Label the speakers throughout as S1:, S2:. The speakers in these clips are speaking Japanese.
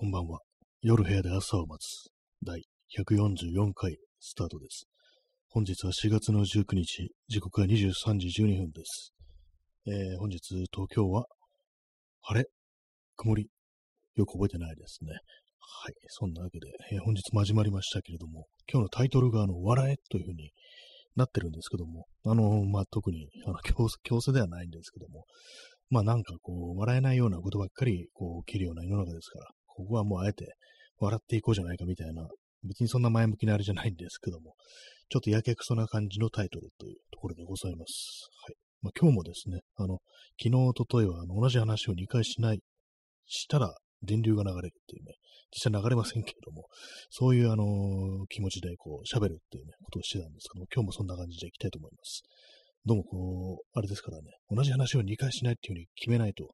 S1: こんばんは。夜部屋で朝を待つ第144回スタートです。本日は4月の19日、時刻は23時12分です。えー本日東京は晴れ、曇り、よく覚えてないですね。はい。そんなわけで、えー本日も始まりましたけれども、今日のタイトルがあの、笑えというふうになってるんですけども、あの、まあ、特にあの 強制強制ではないんですけども、まあなんかこう、笑えないようなことばっかりこう、起きるような世の中ですから、ここはもうあえて笑っていこうじゃないかみたいな、別にそんな前向きなあれじゃないんですけども、ちょっとやけくそな感じのタイトルというところでございます。はい。まあ今日もですね、あの、昨日、おとといはあの同じ話を2回しない、したら電流が流れるっていうね、実際流れませんけれども、そういうあの気持ちでこう喋るっていうね、ことをしてたんですけども、今日もそんな感じでいきたいと思います。どうもこう、あれですからね、同じ話を2回しないっていうふうに決めないと、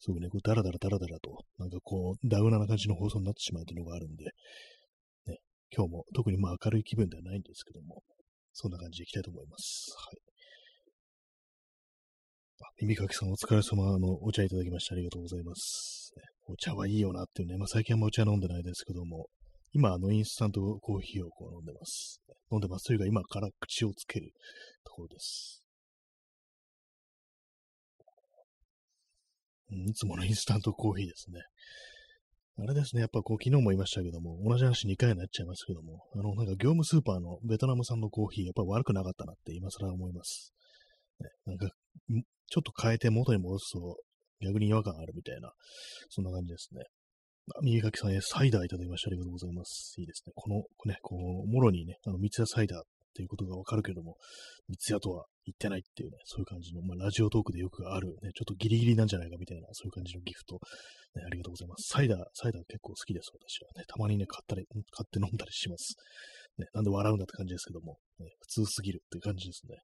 S1: すごいね、こうダラダラダラダラと、なんかこう、ダウナな感じの放送になってしまうというのがあるんで、ね、今日も特にまあ明るい気分ではないんですけども、そんな感じでいきたいと思います。はい。あ、耳かきさんお疲れ様、あの、お茶いただきましてありがとうございます。お茶はいいよなっていうね、まあ最近はもうお茶飲んでないですけども、今、あの、インスタントコーヒーをこう飲んでます。飲んでますというか、今から口をつけるところです。うんいつものインスタントコーヒーですね。あれですね、やっぱこう、昨日も言いましたけども、同じ話2回になっちゃいますけども、あの、なんか業務スーパーのベトナム産のコーヒー、やっぱ悪くなかったなって今更思います。ね、なんか、ちょっと変えて元に戻すと、逆に違和感あるみたいな、そんな感じですね。あ右書きさんへサイダーいただきましてありがとうございます。いいですね。この、ね、こう、もろにね、あの、三ツ矢サイダーっていうことがわかるけども、三ツ矢とは言ってないっていうね、そういう感じの、まあ、ラジオトークでよくある、ね、ちょっとギリギリなんじゃないかみたいな、そういう感じのギフト、ね、ありがとうございます。サイダー、サイダー結構好きです、私はね。たまにね、買ったり、買って飲んだりします。ね、なんで笑うんだって感じですけども、ね、普通すぎるっていう感じですね。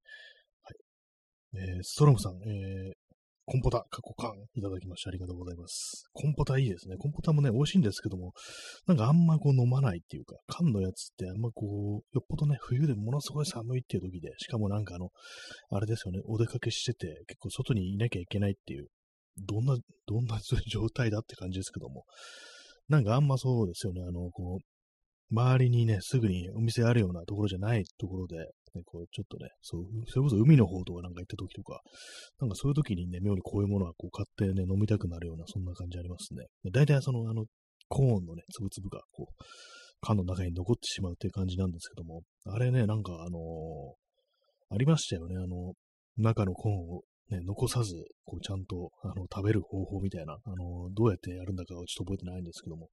S1: はい。えー、ストロムさん、えー、コンポタ、過去缶いただきましてありがとうございます。コンポタいいですね。コンポタもね、美味しいんですけども、なんかあんまこう飲まないっていうか、缶のやつってあんまこう、よっぽどね、冬でものすごい寒いっていう時で、しかもなんかあの、あれですよね、お出かけしてて、結構外にいなきゃいけないっていう、どんな、どんな状態だって感じですけども、なんかあんまそうですよね、あの、こう、周りにね、すぐにお店あるようなところじゃないところで、ね、こう、ちょっとね、そう、それこそ海の方とかなんか行った時とか、なんかそういう時にね、妙にこういうものはこう買ってね、飲みたくなるような、そんな感じありますね。大体その、あの、コーンのね、つぶつぶが、こう、缶の中に残ってしまうっていう感じなんですけども、あれね、なんかあのーありましたよね、あの、中のコーンをね、残さず、こう、ちゃんと、あの、食べる方法みたいな、あのどうやってやるんだかはちょっと覚えてないんですけども、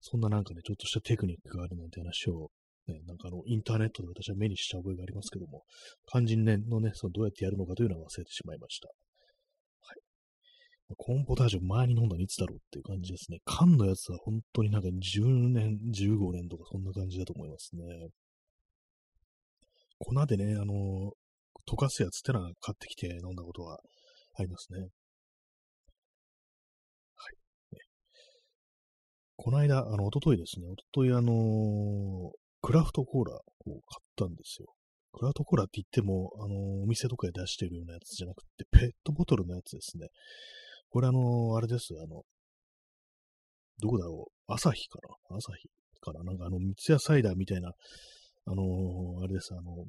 S1: そんななんかね、ちょっとしたテクニックがあるなんて話を、ね、なんかあの、インターネットで私は目にした覚えがありますけども、肝心ねのね、そのどうやってやるのかというのは忘れてしまいました。はい。コーンポタージュ前に飲んだのいつだろうっていう感じですね。缶のやつは本当になんか10年、15年とかそんな感じだと思いますね。粉でね、あの、溶かすやつってのは買ってきて飲んだことはありますね。はい。この間、あの、おとといですね、おとといあのクラフトコーラを買ったんですよ。クラフトコーラって言っても、あのお店とかで出してるようなやつじゃなくて、ペットボトルのやつですね。これあのあれです、あの、どこだろう、朝日かな。朝日かな。なんかあの、三ツ矢サイダーみたいな、あのあれです、あの、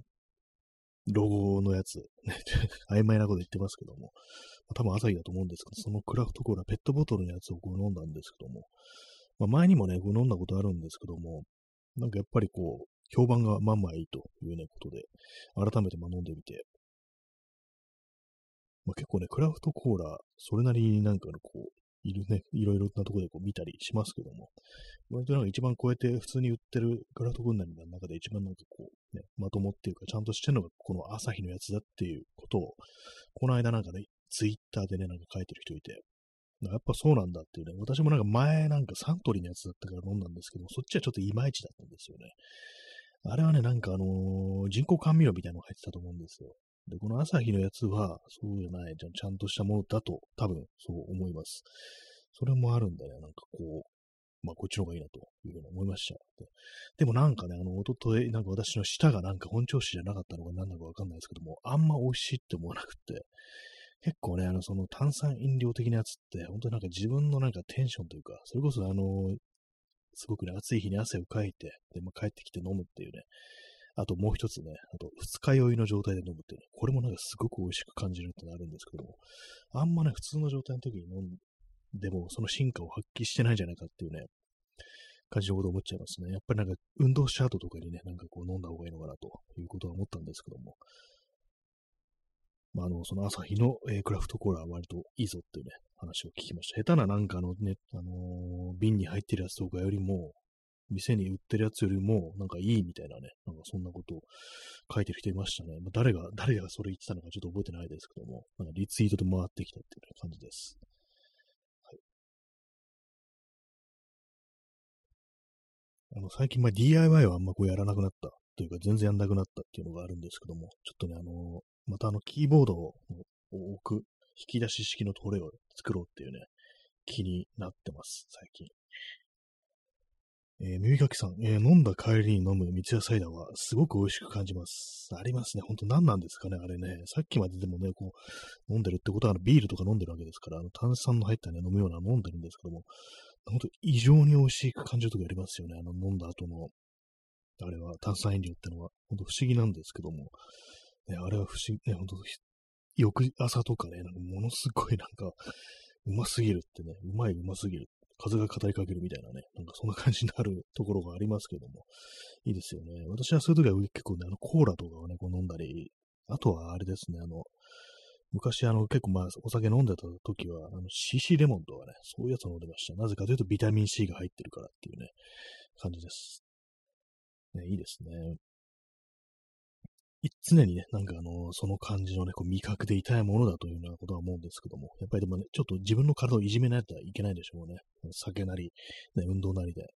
S1: ロゴのやつ、曖昧なこと言ってますけども、多分朝日だと思うんですけど、そのクラフトコーラ、ペットボトルのやつをこう飲んだんですけども、まあ、前にもね、こう飲んだことあるんですけども、なんかやっぱりこう、評判がまあまあいいというね、ことで、改めてま飲んでみて、まあ、結構ね、クラフトコーラ、それなりになんかのこう、いるね、いろいろなところでこう見たりしますけども、割となんか一番こうやって普通に売ってるクラフトコーラの中で一番なんかこう、ね、まともっていうか、ちゃんとしてるのがこの朝日のやつだっていうことを、この間なんかね、ツイッターでね、なんか書いてる人いて、やっぱそうなんだっていうね、私もなんか前なんかサントリーのやつだったから飲んだんですけど、そっちはちょっといまいちだったんですよね。あれはね、なんかあのー人工甘味料みたいなのが入ってたと思うんですよ。で、この朝日のやつは、そうじゃない、ちゃんとしたものだと、多分、そう思います。それもあるんでね、なんかこう、まあ、こっちの方がいいなというふうに思いました。ででもなんかね、あの、おととい、なんか私の舌がなんか本調子じゃなかったのか何なのかわかんないですけども、あんま美味しいって思わなくて、結構ね、あの、その炭酸飲料的なやつって、本当になんか自分のなんかテンションというか、それこそあの、すごくね、暑い日に汗をかいて、で、まあ、帰ってきて飲むっていうね、あともう一つね、あと二日酔いの状態で飲むっていうね、これもなんかすごく美味しく感じるってなるんですけども、あんまね、普通の状態の時に飲んでも、その進化を発揮してないんじゃないかっていうね、感じのこと思っちゃいますね。やっぱりなんか運動した後とかにね、なんかこう飲んだ方がいいのかなということは思ったんですけども、まあ、あの、その朝日の、えー、クラフトコーラは割といいぞっていうね、話を聞きました。下手ななんかあのね、あのー、瓶に入ってるやつとかよりも、店に売ってるやつよりも、なんかいいみたいなね、なんかそんなことを書いてる人いましたね。まあ、誰が、誰がそれ言ってたのかちょっと覚えてないですけども、なんかリツイートで回ってきたっていう感じです。はい。あの、最近、ま、DIY はあんまこうやらなくなったというか、全然やんなくなったっていうのがあるんですけども、ちょっとね、あのまたあの、キーボードを置く、引き出し式のトレイを作ろうっていうね、気になってます、最近。えー、耳かきさん、えー、飲んだ帰りに飲む三ツ矢サイダーはすごく美味しく感じます。ありますね。ほんと何なんですかね、あれね。さっきまででもね、こう、飲んでるってことはあのビールとか飲んでるわけですから、あの炭酸の入ったね、飲むような飲んでるんですけども、ほんと異常に美味しく感じるときありますよね。あの飲んだ後の、あれは炭酸飲料ってのは、ほんと不思議なんですけども、ね、あれは不思議、ね、ほんと、翌朝とかね、なんかものすごいなんか、うますぎるってね、うまいうますぎる。風が語りかけるみたいなね、なんかそんな感じになるところがありますけども、いいですよね。私はそういう時は結構ね、あのコーラとかをね、こう飲んだり、あとはあれですね、あの、昔あの結構まあお酒飲んでた時は、あの CC レモンとかね、そういうやつ飲んでました。なぜかというとビタミン C が入ってるからっていうね、感じです。ね、いいですね。常にね、なんかあの、その感じのね、こう味覚で痛いものだというようなことは思うんですけども、やっぱりでもね、ちょっと自分の体をいじめないといけないでしょうね。酒なり、ね、運動なりで、ね。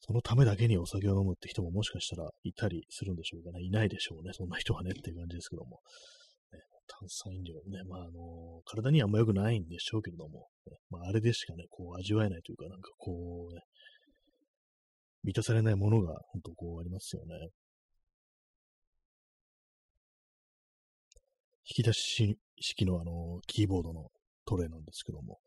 S1: そのためだけにお酒を飲むって人ももしかしたらいたりするんでしょうかね。いないでしょうね。そんな人はねっていう感じですけども。ね、炭酸飲料ね、まああの、体にはあんま良くないんでしょうけれども、ね、まああれでしかね、こう味わえないというか、なんかこうね、満たされないものが本当こうありますよね。引き出し式のあの、キーボードのトレイなんですけども、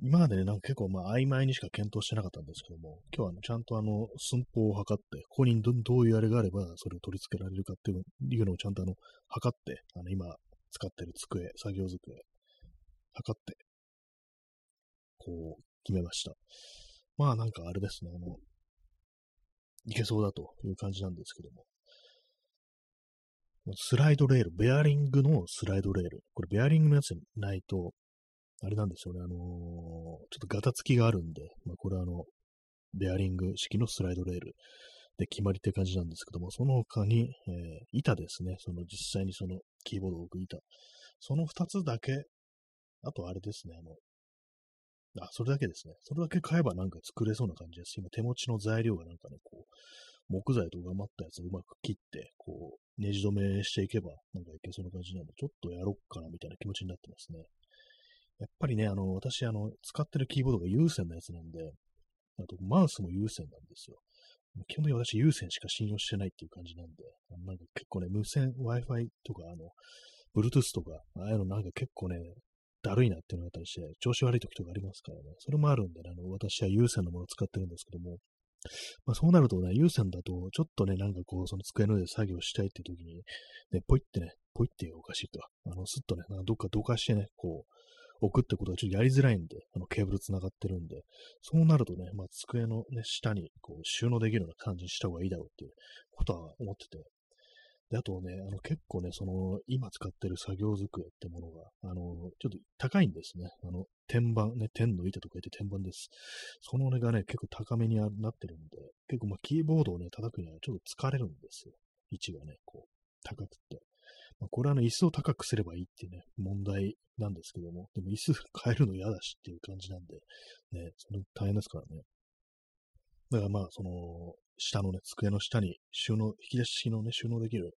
S1: 今までね、なんか結構まあ曖昧にしか検討してなかったんですけども、今日は、ちゃんとあの、寸法を測って、ここにどどういうあれがあればそれを取り付けられるかっていうのをちゃんとあの、測って、あの、今使ってる机、作業机、測って、こう、決めました。まあなんかあれですね、あの、いけそうだという感じなんですけども、スライドレール、ベアリングのスライドレール。これ、ベアリングのやつないと、あれなんですよね、あのー、ちょっとガタつきがあるんで、まあ、これあの、ベアリング式のスライドレールで決まりって感じなんですけども、その他に、えー、板ですね、その実際にそのキーボードを置く板。その二つだけ、あとあれですね、あの、あ、それだけですね。それだけ買えばなんか作れそうな感じです。今手持ちの材料がなんかね、こう、木材とか余ったやつをうまく切って、こう、ネジ止めしていけば、なんかいけそうな感じなんで、ちょっとやろっかなみたいな気持ちになってますね。やっぱりね、あの、私、あの、使ってるキーボードが有線のやつなんで、あと、マウスも有線なんですよ。基本的に私、有線しか信用してないっていう感じなんで、なんか結構ね、無線 Wi-Fi とか、あの、Bluetooth とか、ああいうのなんか結構ね、だるいなっていうのがあったりして、調子悪い時とかありますからね。それもあるんでね、あの、私は有線のものを使ってるんですけども、まあ、そうなるとね、有線だと、ちょっとね、なんかこう、その机の上で作業したいって時に、ね、ポイってね、ポイっておかしいと。あの、すっとね、どっかどかしてね、こう、置くってことはちょっとやりづらいんで、あの、ケーブル繋がってるんで、そうなるとね、まあ、机のね、下に、こう、収納できるような感じにした方がいいだろうっていうことは思ってて、で、あとね、あの結構ね、その、今使ってる作業机ってものが、あの、ちょっと高いんですね。あの、天板、ね、天の板とか言って天板です。その値がね、結構高めになってるんで、結構まあ、キーボードをね、叩くにはちょっと疲れるんですよ。位置がね、こう、高くて。まあ、これはね、椅子を高くすればいいっていうね、問題なんですけども、でも椅子変えるの嫌だしっていう感じなんで、ね、それ大変ですからね。だからまあ、その、下のね、机の下に収納、引き出し式のね、収納できる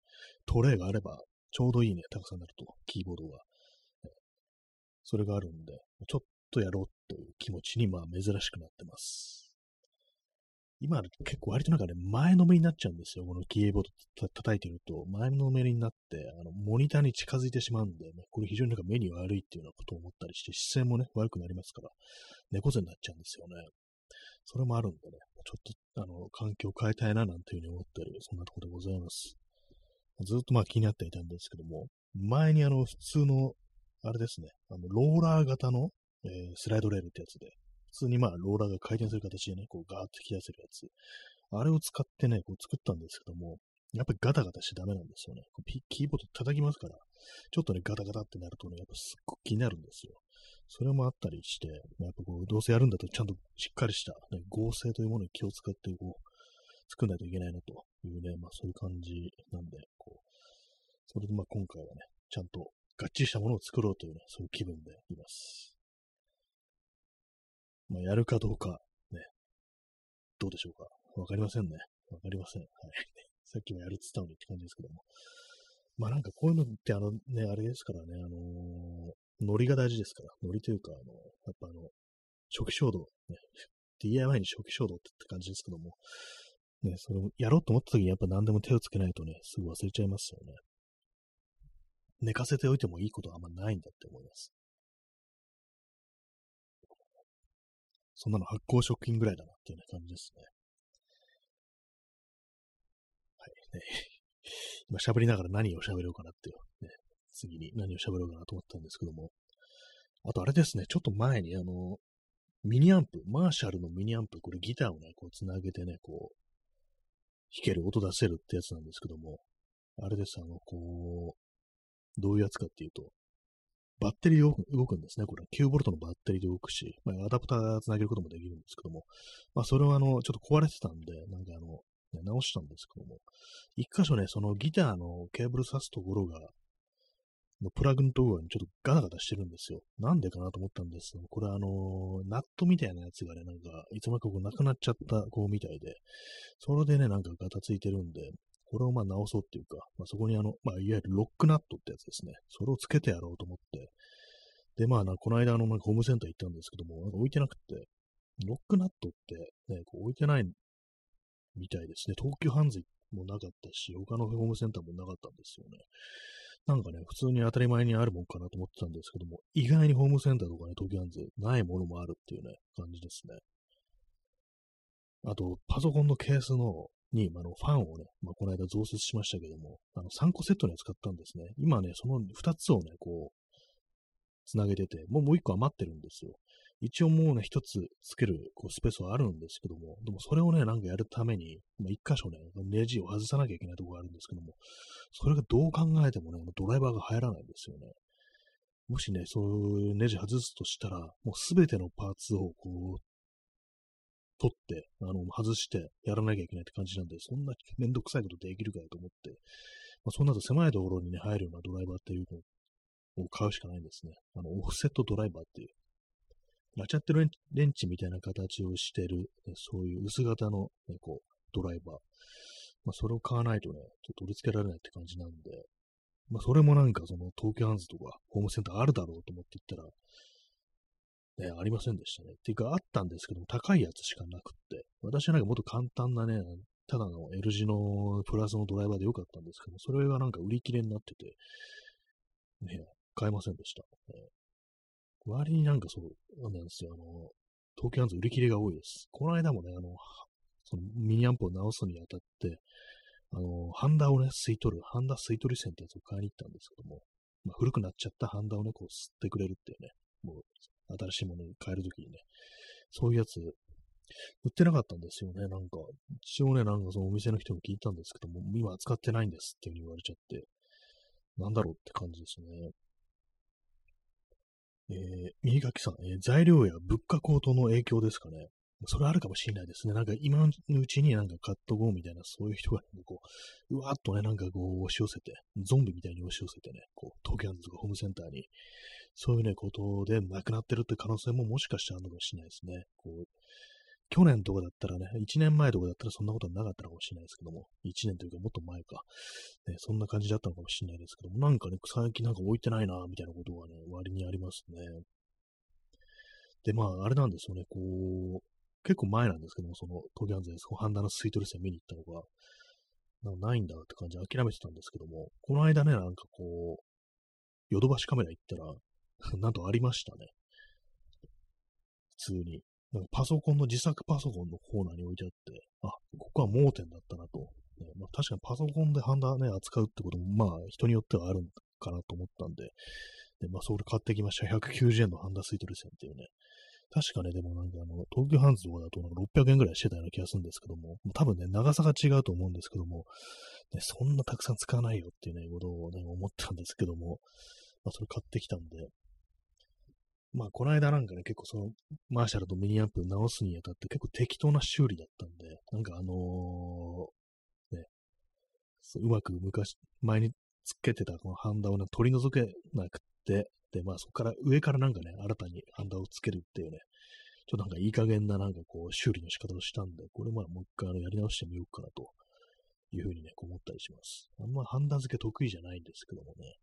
S1: トレイがあれば、ちょうどいいね、高さになると、キーボードが。それがあるんで、ちょっとやろうという気持ちに、まあ、珍しくなってます。今結構割となんかね、前のめりになっちゃうんですよ。このキーボード叩いてると、前のめりになって、あの、モニターに近づいてしまうんで、ね、これ非常になんか目に悪いっていうようなことを思ったりして、視線もね、悪くなりますから、猫背になっちゃうんですよね。それもあるんでね、ちょっと、あの、環境を変えたいななんていうふうに思ったり、そんなところでございます。ずっとまあ気になっていたんですけども、前にあの、普通の、あれですね、あの、ローラー型の、えー、スライドレールってやつで、普通にまあ、ローラーが回転する形でね、こう、ガーッと引き出せるやつ。あれを使ってね、こう作ったんですけども、やっぱりガタガタしちゃダメなんですよね。キーボード叩きますから、ちょっとね、ガタガタってなるとね、やっぱすっごく気になるんですよ。それもあったりして、やっぱこう、どうせやるんだとちゃんとしっかりした、ね、合成というものに気を使って、こう、作んないといけないなというね、まあそういう感じなんで、こう、それでまあ今回はね、ちゃんとがっちりしたものを作ろうというね、そういう気分でいます。まあやるかどうか、ね、どうでしょうか。わかりませんね。わかりません。はい。さっきもやるって言ったのにって感じですけども。まあなんかこういうのってあのね、あれですからね、あのー、ノリが大事ですから、ノリというか、あの、やっぱあの、初期衝動、ね、DIY に初期衝動って感じですけども、ね、それをやろうと思った時にやっぱ何でも手をつけないとね、すぐ忘れちゃいますよね。寝かせておいてもいいことはあんまないんだって思います。そんなの発酵食品ぐらいだなっていう、ね、感じですね。はいね。今喋りながら何を喋ろうかなっていう、ね、次に何を喋ろうかなと思ったんですけども。あとあれですね、ちょっと前にあの、ミニアンプ、マーシャルのミニアンプ、これギターをね、こう繋げてね、こう、弾ける、音出せるってやつなんですけども、あれです、あの、こう、どういうやつかっていうと、バッテリーで動くんですね。これ、9V のバッテリーで動くし、まあ、アダプターつなげることもできるんですけども、まあ、それはあの、ちょっと壊れてたんで、なんかあの、ね、直したんですけども、一箇所ね、そのギターのケーブル挿すところが、のプラグのところにちょっとガタガタしてるんですよ。なんでかなと思ったんですけど、これあのナットみたいなやつがね、なんか、いつまかこうなくなっちゃったこうみたいで、それでね、なんかガタついてるんで、これをまあ直そうっていうか、まあ、そこにあの、まあ、いわゆるロックナットってやつですね。それをつけてやろうと思って。で、まあな、この間あの、ホームセンター行ったんですけども、なんか置いてなくて、ロックナットってね、こう置いてないみたいですね。東急ハンズもなかったし、他のホームセンターもなかったんですよね。なんかね、普通に当たり前にあるもんかなと思ってたんですけども、意外にホームセンターとかね、東急ハンズないものもあるっていうね、感じですね。あと、パソコンのケースのに、あの、ファンをね、まあ、この間増設しましたけども、あの、3個セットに使ったんですね。今ね、その2つをね、こう、つなげてて、もうもう1個余ってるんですよ。一応もうね、1つつけるこうスペースはあるんですけども、でもそれをね、なんかやるために、まあ、1箇所ね、ネジを外さなきゃいけないところがあるんですけども、それがどう考えてもね、ドライバーが入らないんですよね。もしね、そういうネジ外すとしたら、もうすべてのパーツをこう、取って、あの、外してやらなきゃいけないって感じなんで、そんなめんどくさいことできるかよと思って、まあ、そんなと狭いところにね、入るようなドライバーっていうのを買うしかないんですね。あの、オフセットドライバーっていう、ラチャットレンチみたいな形をしてる、ね、そういう薄型の、ね、こう、ドライバー。まあ、それを買わないとね、ちょっと取り付けられないって感じなんで、まあ、それもなんかその東京ハンズとかホームセンターあるだろうと思って行ったら、ね、ありませんでしたね。っていうか、あったんですけども、高いやつしかなくって、私はなんかもっと簡単なね、ただの L 字のプラスのドライバーでよかったんですけども、それがなんか売り切れになってて、ね、買えませんでした。ね、割になんかそう、なんですよ、あの、東京ハンズ売り切れが多いです。この間もね、あの、そのミニアンプを直すにあたって、あの、ハンダをね、吸い取る、ハンダ吸い取り線ってやつを買いに行ったんですけども、まあ、古くなっちゃったハンダをね、こう吸ってくれるっていうね、もう新しいものに変えるときにね、そういうやつ、売ってなかったんですよね、なんか。一応ね、なんかそのお店の人に聞いたんですけども、今使ってないんですっていう風に言われちゃって、なんだろうって感じですね。えー、右書きさん、えー、材料や物価高騰の影響ですかね。それあるかもしれないですね。なんか今のうちになんか買っとこうみたいな、そういう人が、ね、こう、うわーっとね、なんかこう押し寄せて、ゾンビみたいに押し寄せてね、こう、東京ハンズとかホームセンターに、そういうね、ことで亡くなってるって可能性ももしかしたらあるのかもしれないですね。こう、去年とかだったらね、1年前とかだったらそんなことはなかったのかもしれないですけども、1年というかもっと前か、ね、そんな感じだったのかもしれないですけども、なんかね、最近なんか置いてないな、みたいなことがね、割にありますね。で、まあ、あれなんですよね、こう、結構前なんですけども、その東京ハンズでそのハンダのスイートレス見に行ったのが、なんかないんだって感じで諦めてたんですけども、この間ね、なんかこう、ヨドバシカメラ行ったら、なんとありましたね。普通に。なんかパソコンの自作パソコンのコーナーに置いてあって、あ、ここは盲点だったなと。ねまあ、確かにパソコンでハンダね、扱うってことも、まあ人によってはあるかなと思ったんで、でまあそれ買ってきました。190円のハンダスイートル線っていうね。確かね、でもなんかあの、東急ハンズとかだとなんか600円ぐらいしてたような気がするんですけども、多分ね、長さが違うと思うんですけども、ね、そんなたくさん使わないよっていうね、ことをね、思ったんですけども、まあそれ買ってきたんで、まあこの間なんかね、結構その、マーシャルとミニアンプ直すにあたって結構適当な修理だったんで、なんかあのー、ね、うまく昔、前につけてたこのハンダを、ね、取り除けなくて、で、まあそこから上からなんかね、新たにハンダをつけるっていうね、ちょっとなんかいい加減ななんかこう修理の仕方をしたんで、これまあもう一回あのやり直してみようかなというふうにね、思ったりします。あんまハンダ付け得意じゃないんですけどもね。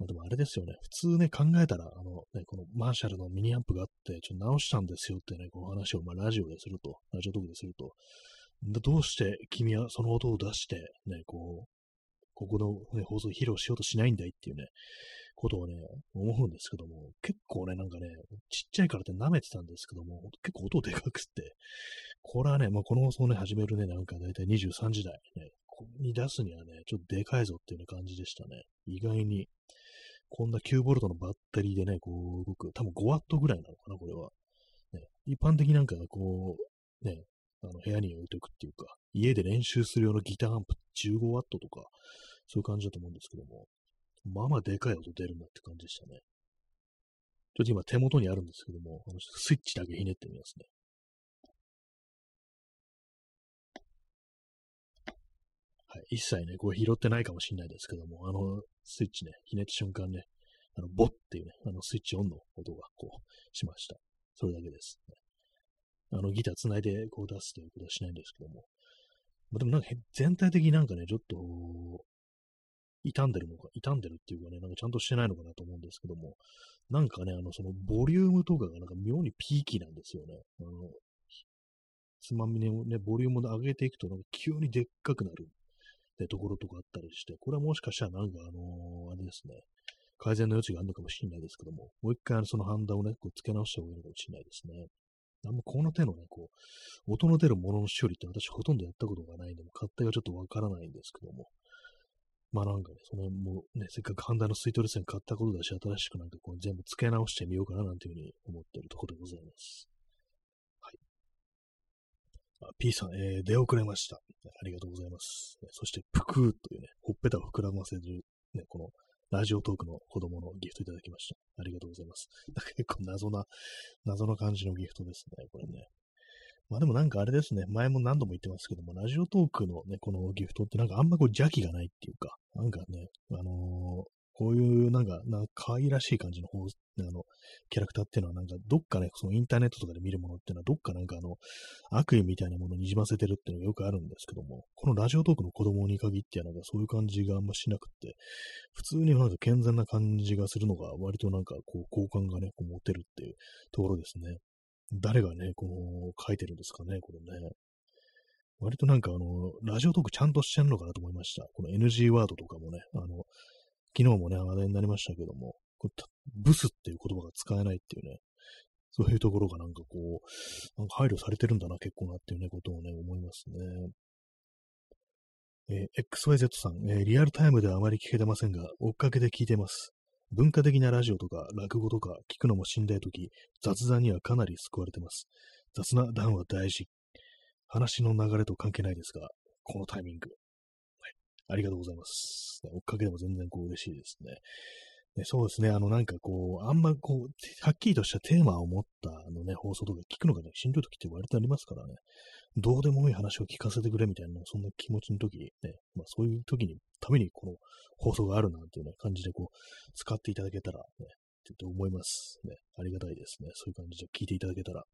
S1: まあでもあれですよね。普通ね、考えたら、あのね、このマーシャルのミニアンプがあって、ちょっと直したんですよってね、この話をまあラジオですると、ラジオトークですると、どうして君はその音を出して、ね、こう、ここの、ね、放送を披露しようとしないんだいっていうね、ことをね、思うんですけども、結構ね、なんかね、ちっちゃいからって舐めてたんですけども、結構音でかくって、これはね、まあ、この放送ね、始めるね、なんかだいたい23時台、ね、ここに出すにはね、ちょっとでかいぞっていう、感じでしたね。意外に、こんな 9V のバッテリーでね、こう動く、多分 5W ぐらいなのかな、これは。ね、一般的になんかこう、ね、あの部屋に置いておくっていうか、家で練習する用のギターアンプ 15W とか、そういう感じだと思うんですけども、まあまあでかい音出るなって感じでしたね。ちょっと今手元にあるんですけども、あのスイッチだけひねってみますね。い。一切ね、こう拾ってないかもしれないですけども、あの、スイッチね、ひねった瞬間ね、あの、ボッっていうね、あの、スイッチオンの音がこう、しました。それだけです、ね。あの、ギター繋いでこう出すということはしないんですけども。まあ、でもなんか全体的になんかね、ちょっと、傷んでるのか、傷んでるっていうかね、なんかちゃんとしてないのかなと思うんですけども、なんかね、あの、そのボリュームとかがなんか妙にピーキーなんですよね。あの、つまみね、ボリュームを上げていくと、なんか急にでっかくなるってところとかあったりして、これはもしかしたらなんかあのー、あれですね、改善の余地があるのかもしれないですけども、もう一回そのハンダをね、こう付け直した方がいいのかもしれないですね。あんまこの手のね、こう、音の出るものの処理って私ほとんどやったことがないんで、勝手がちょっとわからないんですけども、まあなんかね、その辺もね、せっかくハンダのスイートレスに買ったことだし、新しくなんかこう全部付け直してみようかななんていうふうに思ってるところでございます。P さん、えー、出遅れました。ありがとうございます。そして、ぷくーというね、ほっぺたを膨らませる、ね、このラジオトークの子供のギフトいただきました。ありがとうございます。結構謎な、謎な感じのギフトですね、これね。まあでもなんかあれですね、前も何度も言ってますけども、ラジオトークのね、このギフトってなんかあんまこう邪気がないっていうか、なんかね、あのー、こういうなんか、なんか可愛らしい感じの方、あの、キャラクターっていうのはなんかどっかね、そのインターネットとかで見るものっていうのはどっかなんかあの、悪意みたいなものをにじませてるっていうのがよくあるんですけども、このラジオトークの子供に限ってはなんかそういう感じがあんましなくって、普通になんか健全な感じがするのが割となんかこう好感がね、こう持てるっていうところですね。誰がね、この、書いてるんですかね、これね。割となんかあの、ラジオトークちゃんとしてんのかなと思いました。この NG ワードとかもね、あの、昨日もね、話題になりましたけども、ブスっていう言葉が使えないっていうね、そういうところがなんかこう、なんか配慮されてるんだな、結構なっていうね、ことをね、思いますね。えー、XYZ さん、えー、リアルタイムではあまり聞けてませんが、追っかけで聞いてます。文化的なラジオとか落語とか聞くのもしんどいとき、雑談にはかなり救われてます。雑な談は大事。話の流れと関係ないですが、このタイミング。ありがとうございます。追っかけでも全然こう嬉しいですね。ね、そうですね。あの、なんかこう、あんまこう、はっきりとしたテーマを持ったあのね、放送とか聞くのがね、しんどい時って割とありますからね。どうでもいい話を聞かせてくれみたいな、そんな気持ちの時にね、まあそういう時に、ためにこの放送があるなんていうね、感じでこう、使っていただけたらね、って思います。ね、ありがたいですね。そういう感じで聞いていただけたら。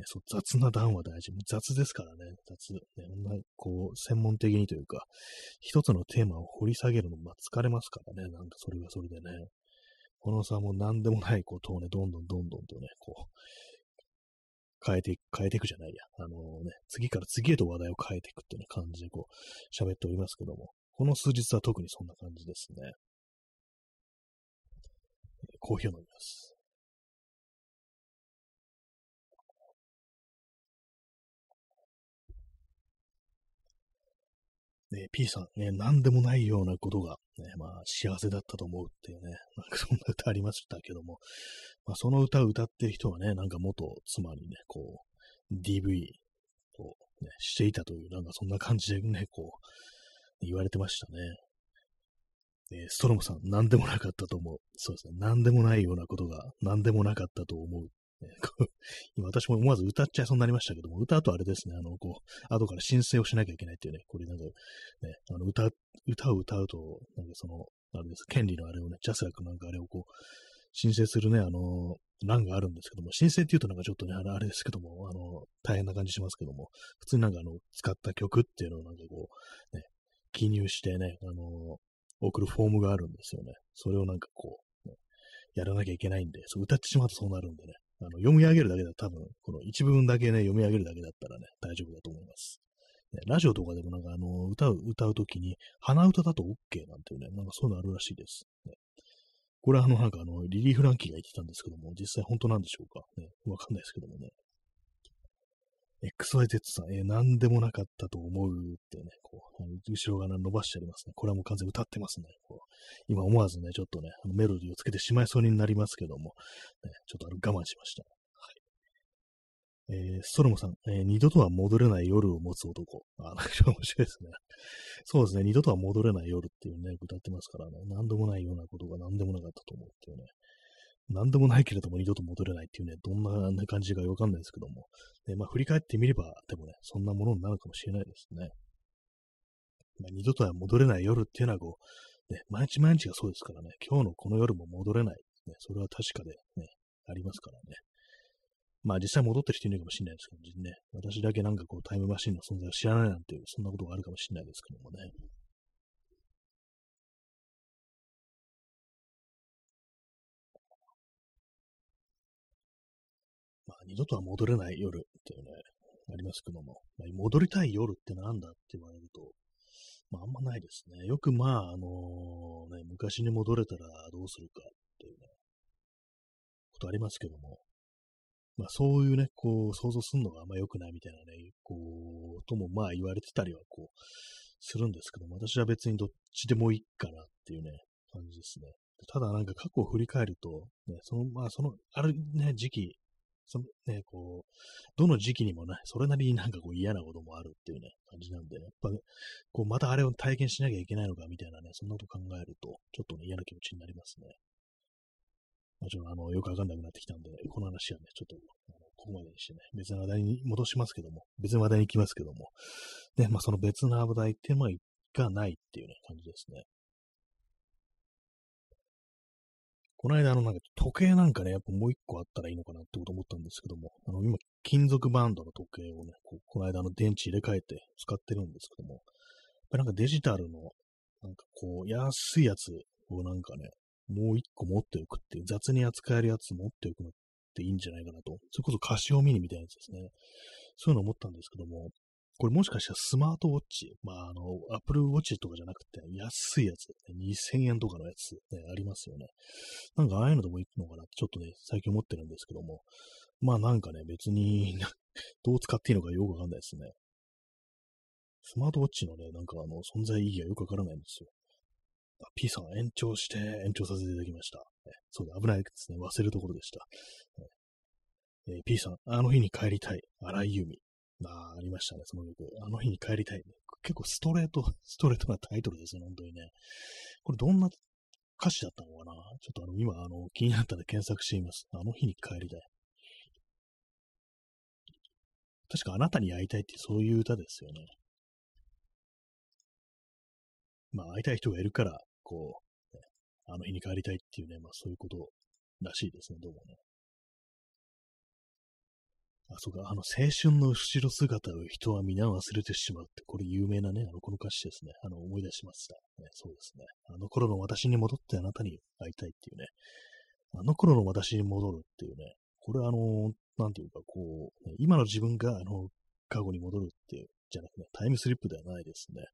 S1: ね、そう雑な談は大事。雑ですからね、雑。ね、なこう、専門的にというか、一つのテーマを掘り下げるの、まあ、疲れますからね、なんかそれはそれでね。このさ、も何でもないことをね、どんどんどんどんとね、こう、変えていく、変えていくじゃないや。あのね、次から次へと話題を変えていくっていうような感じでこう、喋っておりますけども、この数日は特にそんな感じですね。コーヒーを飲みます。ね、P さん、ね、何でもないようなことが、ね、まあ、幸せだったと思うっていうね、なんかそんな歌ありましたけども、まあ、その歌を歌ってる人はね、なんか元妻にね、こう、DV を、ね、していたという、なんかそんな感じでね、こう、言われてましたね。え、ストロムさん、何でもなかったと思う。そうですね。何でもないようなことが何でもなかったと思う 今私も思わず歌っちゃいそうになりましたけども、歌うとあれですね、あの、こう、後から申請をしなきゃいけないっていうね、これなんか、ね、あの、歌、歌を歌うと、なんかその、あれです、権利のあれをね、ジャスラックなんかあれをこう、申請するね、あの、欄があるんですけども、申請って言うとなんかちょっとね、あれですけども、あの、大変な感じしますけども、普通になんかあの、使った曲っていうのをなんかこう、ね、記入してね、あの、送るフォームがあるんですよね。それをなんかこう、ね、やらなきゃいけないんで、そう歌ってしまうとそうなるんでね、あの読み上げるだけだ多分、この一文だけね、読み上げるだけだったらね、大丈夫だと思います。ね、ラジオとかでもなんかあの、歌う、歌うときに、鼻歌だと OK なんていうね、なんかそういうのあるらしいです。ね、これはあの、なんかあの、リリー・フランキーが言ってたんですけども、実際本当なんでしょうかね、わかんないですけどもね。XYZ さん、えー、何でもなかったと思うってね、こう、後ろ側伸ばしてありますね。これはもう完全に歌ってますね。こう今思わずね、ちょっとね、あのメロディーをつけてしまいそうになりますけども、ね、ちょっとあの我慢しました。はい。えー、ストロムさん、えー、二度とは戻れない夜を持つ男。あ、面白いですね。そうですね、二度とは戻れない夜っていうね、歌ってますからね、何でもないようなことが何でもなかったと思うっていうね。何でもないけれども二度と戻れないっていうね、どんな感じかわかんないですけども、ね、まあ振り返ってみれば、でもね、そんなものになるかもしれないですね。まあ、二度とは戻れない夜っていうのはこう、ね、毎日毎日がそうですからね、今日のこの夜も戻れない。ね、それは確かでね、ありますからね。まあ実際戻ってる人いるかもしれないですけどね、私だけなんかこうタイムマシンの存在を知らないなんていう、そんなことがあるかもしれないですけどもね。度とは戻れない夜っていうね、ありますけども、まあ、戻りたい夜ってなんだって言われると、まあ、あんまないですね。よくまあ、あのね、昔に戻れたらどうするかっていうね、ことありますけども、まあそういうね、こう、想像するのがあんま良くないみたいなね、こう、ともまあ言われてたりはこう、するんですけども、私は別にどっちでもいいかなっていうね、感じですね。ただなんか過去を振り返ると、ね、その、まあその、あるね、時期、そのね、こう、どの時期にもね、それなりになんかこう嫌なこともあるっていうね、感じなんで、やっぱ、こう、またあれを体験しなきゃいけないのかみたいなね、そんなこと考えると、ちょっとね、嫌な気持ちになりますね。もちろん、あの、よくわかんなくなってきたんで、この話はね、ちょっと、ここまでにしてね、別の話題に戻しますけども、別の話題に行きますけども、ね、まあその別の話題っていうのがないっていうね、感じですね。この間、あの、なんか、時計なんかね、やっぱもう一個あったらいいのかなってこと思ったんですけども、あの、今、金属バンドの時計をね、ここの間、あの、電池入れ替えて使ってるんですけども、やっぱなんかデジタルの、なんかこう、安いやつをなんかね、もう一個持っておくっていう、雑に扱えるやつ持っておくのっていいんじゃないかなと。それこそカシオミニみたいなやつですね。そういうの思ったんですけども、これもしかしたらスマートウォッチ、まあ、あの、アップルウォッチとかじゃなくて、安いやつ、2000円とかのやつ、ね、ありますよね。なんかああいうのでもいいのかなってちょっとね、最近思ってるんですけども。まあなんかね、別に どう使っていいのかよくわかんないですね。スマートウォッチのね、なんかあの、存在意義がよくわからないんですよ。P さん延長して延長させていただきました。ね、そうだ、危ないですね。忘れるところでした。えー、P さん、あの日に帰りたい。荒井由実。あありましたね、その曲。あの日に帰りたい、結構ストレート、ストレートなタイトルですね、本当にね。これどんな歌詞だったのかな？ちょっとあの、今、あの、気になったんで検索してみます。あの日に帰りたい。確かあなたに会いたいってそういう歌ですよね。まあ、会いたい人がいるから、こう、ね、あの日に帰りたいっていうね、まあそういうことらしいですね、どうもね。あ、そうか、あの、青春の後ろ姿を人は皆忘れてしまうって、これ有名なね、あの、この歌詞ですね。あの、思い出しました。ね、そうですね。あの頃の私に戻ってあなたに会いたいっていうね。あの頃の私に戻るっていうね。これあの、なんていうか、こう、今の自分が、あの、過去に戻るっていう、じゃなくて、タイムスリップではないですね。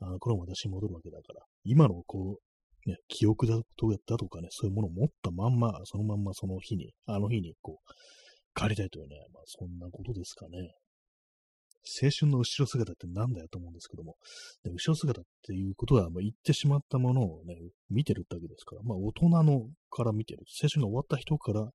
S1: あの、この私に戻るわけだから、今の、こう、ね、記憶だとだとかね、そういうものを持ったまんま、そのまんまその日に、あの日に、こう、帰りたいというね、まあ、そんなことですかね。青春の後ろ姿ってなんだよと思うんですけども、で後ろ姿っていうことは、まあ、言ってしまったものをね、見てるだけですから、まあ、大人のから見てる、青春が終わった人から青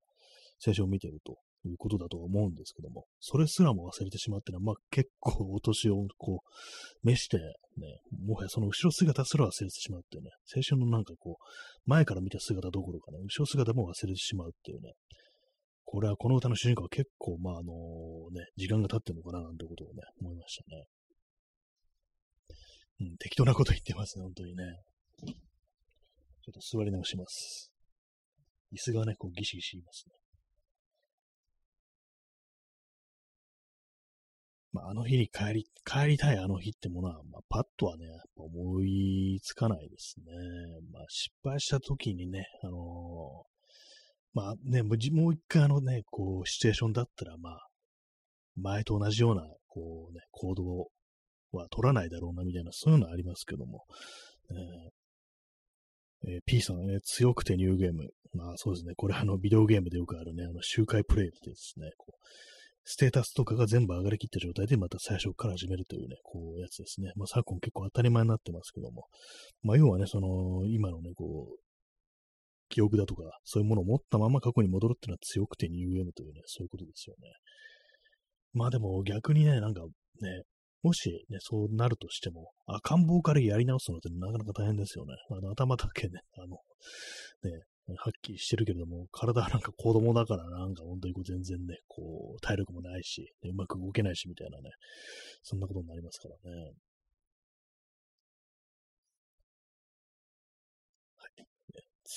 S1: 春を見てるということだと思うんですけども、それすらも忘れてしまってのは、まあ、結構お年をこう、召して、ね、もはやその後ろ姿すら忘れてしまうっていうね、青春のなんかこう、前から見た姿どころかね、後ろ姿も忘れてしまうっていうね、これはこの歌の主人公は結構、まあ、あのね、時間が経ってるのかななんてことをね、思いましたね。うん、適当なこと言ってますね、本当にね。ちょっと座り直します。椅子がね、こうギシギシいますね。まあ、あの日に帰り、帰りたいあの日ってものは、まあ、パッとはね、やっぱ思いつかないですね。まあ、失敗した時にね、あのー、まあね、もう一回あのね、こう、シチュエーションだったら、まあ、前と同じような、こうね、行動は取らないだろうな、みたいな、そういうのありますけども、えーえー、P さん、えー、強くてニューゲーム。まあそうですね、これあの、ビデオゲームでよくあるね、あの、周回プレイですね、こう、ステータスとかが全部上がりきった状態でまた最初から始めるというね、こうやつですね。まあ昨今結構当たり前になってますけども。まあ要はね、その、今のね、こう、記憶だとか、そういうものを持ったまま過去に戻るっていうのは強くて 2UM というね、そういうことですよね。まあでも逆にね、なんかね、もしね、そうなるとしても、赤ん坊からやり直すのってなかなか大変ですよね。あの頭だけね、あの、ね、はっきりしてるけれども、体はなんか子供だからなんか本当にこう全然ね、こう、体力もないし、ね、うまく動けないしみたいなね、そんなことになりますからね。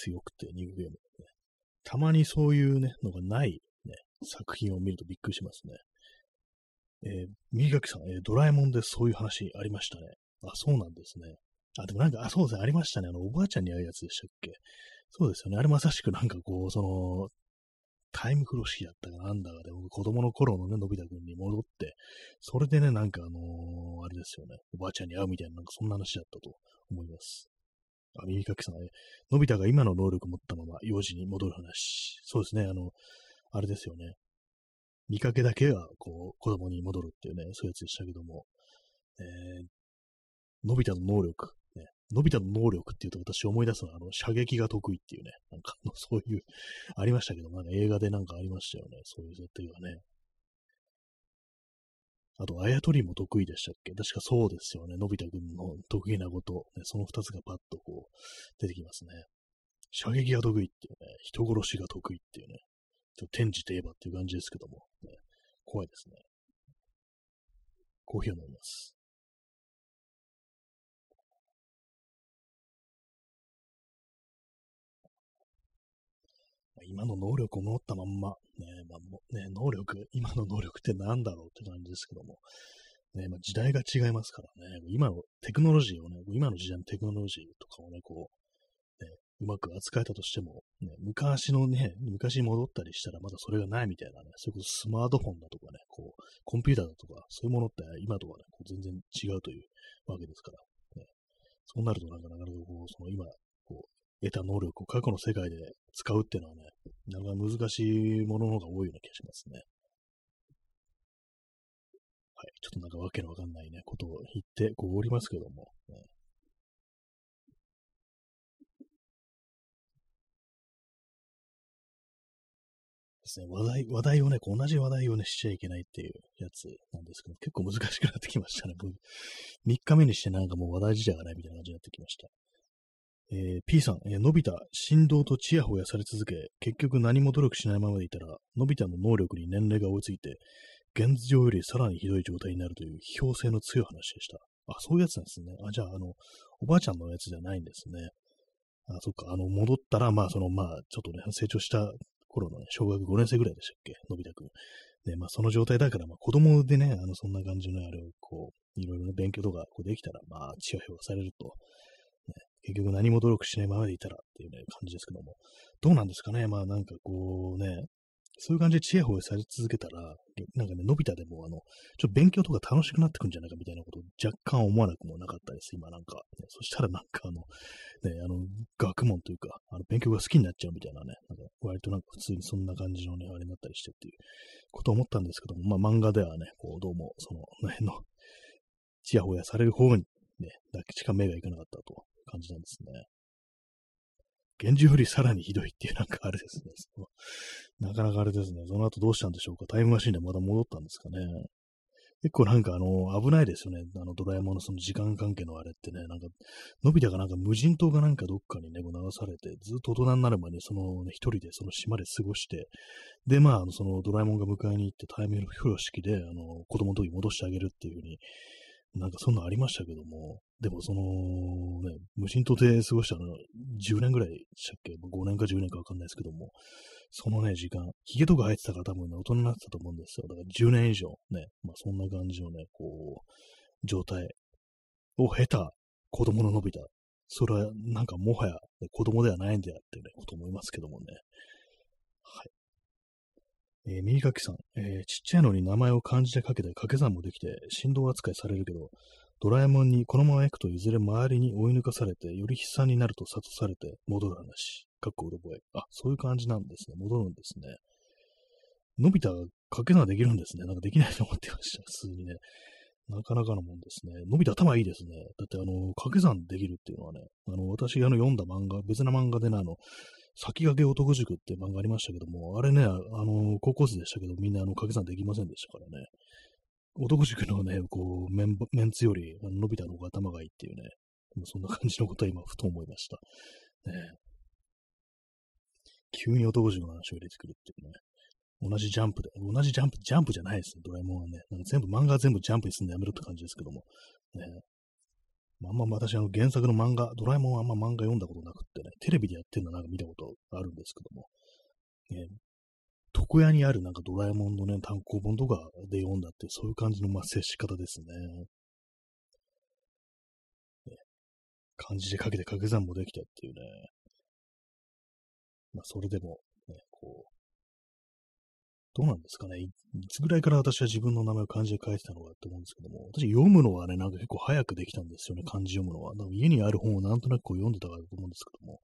S1: 強くてニューゲーム、ね。たまにそういうね、のがないね、作品を見るとびっくりしますね。えー、右垣さん、えー、ドラえもんでそういう話ありましたね。あ、そうなんですね。あ、でもなんか、あ、そうですね、ありましたね。あの、おばあちゃんに会うやつでしたっけ？そうですよね。あれまさしくなんかこう、その、タイム風呂敷だったかなんだかで、僕子供の頃のね、のび太くんに戻って、それでね、なんかあのー、あれですよね、おばあちゃんに会うみたいな、なんかそんな話だったと思います。あ、耳かきさん、ねのび太が今の能力を持ったまま幼児に戻る話。そうですね、あの、あれですよね。見かけだけが、こう、子供に戻るっていうね、そういうやつでしたけども、えー、のび太の能力、ね、のび太の能力っていうと私思い出すのは、あの、射撃が得意っていうね、なんか、そういう、ありましたけども、映画でなんかありましたよね、そういう設定がね。あと、あやとりも得意でしたっけ？確かそうですよね。のび太くんの得意なこと、ね、その二つがパッとこう、出てきますね。射撃が得意っていうね、人殺しが得意っていうね、ちょっと天智といえばっていう感じですけども、ね、怖いですね。コーヒーを飲みます。今の能力を持ったまんま、ね、まあ、ね、能力、今の能力って何だろうって感じですけども、ね、まあ、時代が違いますからね、今のテクノロジーをね、今の時代のテクノロジーとかをね、こう、ね、うまく扱えたとしても、ね、昔のね、昔に戻ったりしたらまだそれがないみたいなね、それこそスマートフォンだとかね、こう、コンピューターだとか、そういうものって今とはね、こう全然違うというわけですから、ね、そうなるとなんかなかなかこう、その今、こう、得た能力を過去の世界で使うっていうのはね、なかなか難しいものの方が多いような気がしますね。はい。ちょっとなんかわけのわかんないね、ことを言って、こうおりますけども、ね。ですね、話題、話題をね、同じ話題をね、しちゃいけないっていうやつなんですけど、結構難しくなってきましたね。3日目にしてなんかもう話題自体がないみたいな感じになってきました。えー、P さん、えー、のび太、振動とチヤホヤされ続け、結局何も努力しないままでいたら、のび太の能力に年齢が追いついて、現状よりさらにひどい状態になるという批評性の強い話でした。あ、そういうやつなんですね。あ、じゃあ、あの、おばあちゃんのやつじゃないんですね。あ、そっか、あの、戻ったら、まあ、その、まあ、ちょっとね、成長した頃のね、小学5年生ぐらいでしたっけ、のび太くん。ね、まあ、その状態だから、まあ、子供でね、あの、そんな感じのあれを、こう、いろいろね、勉強とか、こうできたら、まあ、チヤホヤされると、結局何も努力しないままでいたらっていうね、感じですけども。どうなんですかね。まあなんかこうね、そういう感じでチヤホヤされ続けたら、なんかね、のび太でも、あの、ちょっと勉強とか楽しくなってくんじゃないかみたいなことを若干思わなくもなかったです、今なんか。ね、そしたらなんかあの、ね、あの、学問というか、あの、勉強が好きになっちゃうみたいなね、なんか割となんか普通にそんな感じのね、あれになったりしてっていうことを思ったんですけども、まあ漫画ではね、こう、どうも、その、辺の、ちやほやされる方にね、だけしか目がいかなかったと。感じなんですね。現状よりさらにひどいっていうなんかあれですね。なかなかあれですね。その後どうしたんでしょうか。タイムマシンでまた戻ったんですかね。結構なんかあの、危ないですよね。あの、ドラえもんのその時間関係のあれってね、なんか、のび太がなんか無人島がなんかどっかにね、こう流されて、ずっと大人になる前にその、ね、一人でその島で過ごして、で、まあ、そのドラえもんが迎えに行ってタイム風呂式で、あの、子供の時戻してあげるっていう風になんかそんなありましたけども、でもその、ね、無人島で過ごしたの10年ぐらいでしたっけ ?5 年か10年かわかんないですけども、そのね、時間、髭とか生えてたから多分ね、大人になってたと思うんですよ。だから10年以上ね、まあそんな感じのね、こう、状態を経た子供の伸びた。それはなんかもはや、ね、子供ではないんだよってね、こと思いますけどもね。はい。えー、右書きさん、えー、ちっちゃいのに名前を漢字で書けて掛け算もできて振動扱いされるけど、ドラえもんにこのまま行くといずれ周りに追い抜かされて、より悲惨になると諭されて戻る話。かっこうろ覚え。あ、そういう感じなんですね。戻るんですね。のび太が掛け算できるんですね。なんかできないと思ってました。普通にね。なかなかのもんですね。のび太頭いいですね。だってあの、掛け算できるっていうのはね、あの、私があの読んだ漫画、別な漫画でね、あの、先駆け男塾って漫画ありましたけども、あれね、あの、高校生でしたけど、みんなあの、掛け算できませんでしたからね。男塾のね、こう、メンメンツより、あののび太の方が頭がいいっていうね、そんな感じのことは今、ふと思いました。ね、急に男塾の話を入れてくるっていうね。同じジャンプで、同じジャンプ、ジャンプじゃないですね、ドラえもんはね。なんか全部、漫画全部ジャンプにするのやめろって感じですけども。ね、あんま私、あの、原作の漫画、ドラえもんはあんま漫画読んだことなくってね、テレビでやってるのなんか見たことあるんですけども、ね、床屋にあるなんかドラえもんのね、単行本とかで読んだって、そういう感じの、まあ、接し方ですね。ね漢字で書けて掛け算もできてっていうね。まあ、それでも、ね、こう、どうなんですかね？いつぐらいから私は自分の名前を漢字で書いてたのかって思うんですけども、私読むのはね、なんか結構早くできたんですよね、漢字読むのは。家にある本をなんとなくこう読んでたからと思うんですけども、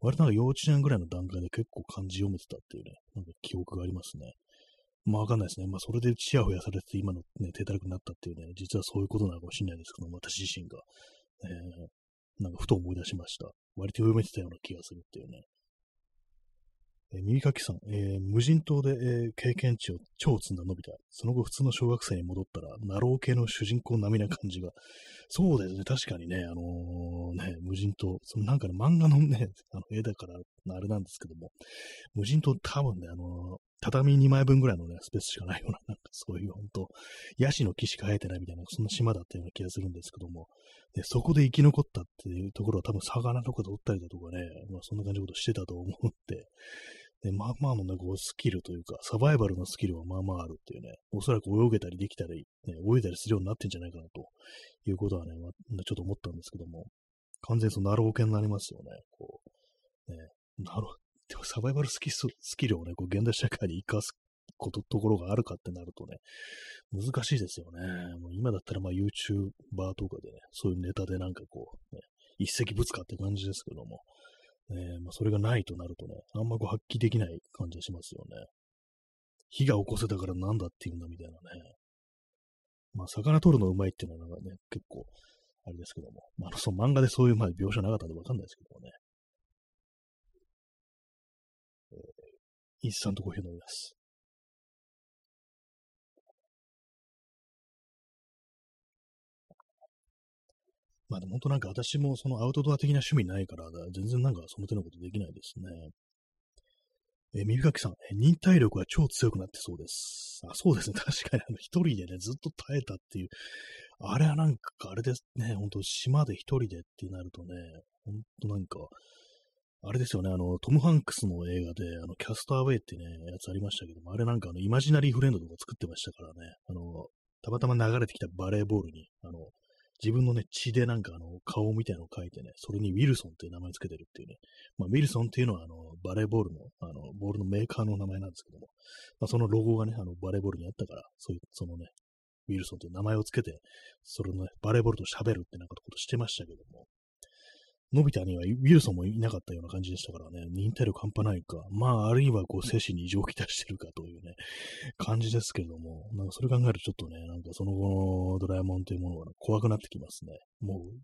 S1: 割となんか幼稚園ぐらいの段階で結構漢字読めてたっていうね、なんか記憶がありますね。まあわかんないですね。まあそれでチヤホヤされて今のね、手たらくなったっていうね、実はそういうことなのかもしれないんですけども、私自身が。えー、なんかふと思い出しました。割と読めてたような気がするっていうね。え、耳かきさん、えー、無人島で、えー、経験値を超積んだのび太。その後普通の小学生に戻ったら、ナロー系の主人公並みな感じが。そうですね、確かにね、あのね、無人島、そのなんかね、漫画のね、あの絵だから、あれなんですけども、無人島多分ね、あの畳2枚分ぐらいのね、スペースしかないような、なんかそういう本当ヤシの木しか生えてないみたいな、そんな島だったような気がするんですけども、でそこで生き残ったっていうところは多分魚とか取ったりだとかね、まあそんな感じのことしてたと思って、でまあまあのね、こう、スキルというか、サバイバルのスキルはまあまああるっていうね、おそらく泳げたりできたり、ね、泳いだりするようになってんじゃないかなということはね、まあ、ちょっと思ったんですけども、完全にそのナロー系になりますよね。こう、ね、なる でもサバイバルスキススキルをね、こう、現代社会に活かすこと、ところがあるかってなるとね、難しいですよね。もう今だったらまあ YouTuber とかでね、そういうネタでなんかこう、ね、一石ぶつかって感じですけども、ね、まあ、それがないとなるとね、あんまこう発揮できない感じがしますよね。火が起こせたからなんだっていうんだみたいなね。まあ、魚取るのうまいっていうのはなんかね、結構、あれですけども。まあの、その漫画でそういうまあ描写なかったんでわかんないですけどもね。えー、インスタントコーヒー飲みます。まあでも本当なんか私もそのアウトドア的な趣味ないから、全然なんかその手のことできないですね。えー、耳かきさん、忍耐力は超強くなってそうです。あ、そうですね。確かに、あの、一人でね、ずっと耐えたっていう。あれはなんか、あれですね。ほんと、島で一人でってなるとね、ほんとなんか、あれですよね。あの、トム・ハンクスの映画で、あの、キャスターウェイってね、やつありましたけども、あれなんかあの、イマジナリーフレンドとか作ってましたからね。あの、たまたま流れてきたバレーボールに、あの、自分のね、血でなんかあの、顔みたいなのを書いてね、それにウィルソンっていう名前つけてるっていうね。まあ、ウィルソンっていうのはあの、バレーボールの、あの、ボールのメーカーの名前なんですけども、まあ、そのロゴがね、あの、バレーボールにあったから、そういう、そのね、ウィルソンという名前をつけて、それのね、バレーボールと喋るってなんかことしてましたけども、のび太にはウィルソンもいなかったような感じでしたからね、忍耐力半端ないか、まあ、あるいはこう、精神に異常をきたしてるかというね、感じですけれども、なんかそれ考えるとちょっとね、なんかその後のドラえもんというものが怖くなってきますね。もう、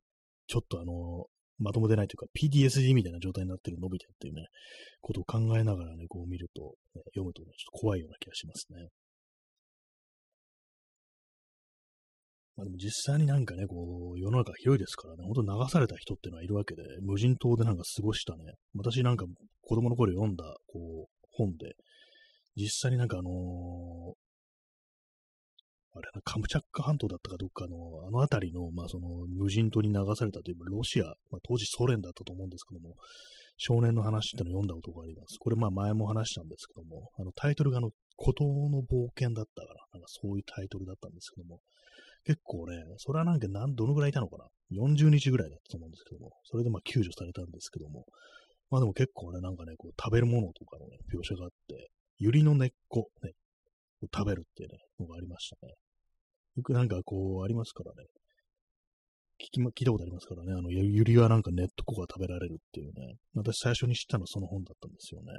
S1: ちょっとあの、まともでないというか、PTSD みたいな状態になってるのび太っていうね、ことを考えながらね、こう見ると、ね、読むとね、ちょっと怖いような気がしますね。まあでも実際になんかね、こう、世の中広いですからね、ほんと流された人っていうのはいるわけで、無人島でなんか過ごしたね、私なんか子供の頃読んだ、こう、本で、実際になんかあのー、あれな、カムチャッカ半島だったかどっかの、あの辺りの、まあその、無人島に流されたという、ロシア、まあ当時ソ連だったと思うんですけども、少年の話っての読んだことがあります。これまあ前も話したんですけども、あのタイトルがあの、孤島の冒険だったから、なんかそういうタイトルだったんですけども、結構ね、それはなんか何、どのぐらいいたのかな ?40 日ぐらいだったと思うんですけども、それでまあ救助されたんですけども、まあでも結構ね、なんかね、こう食べるものとかのね、描写があって、ユリの根っこ、ね、を食べるっていうね、のがありましたね。よくなんかこう、ありますからね。聞き、ま、聞いたことありますからね。あの、ユリはなんか根っこが食べられるっていうね。私最初に知ったのはその本だったんですよね。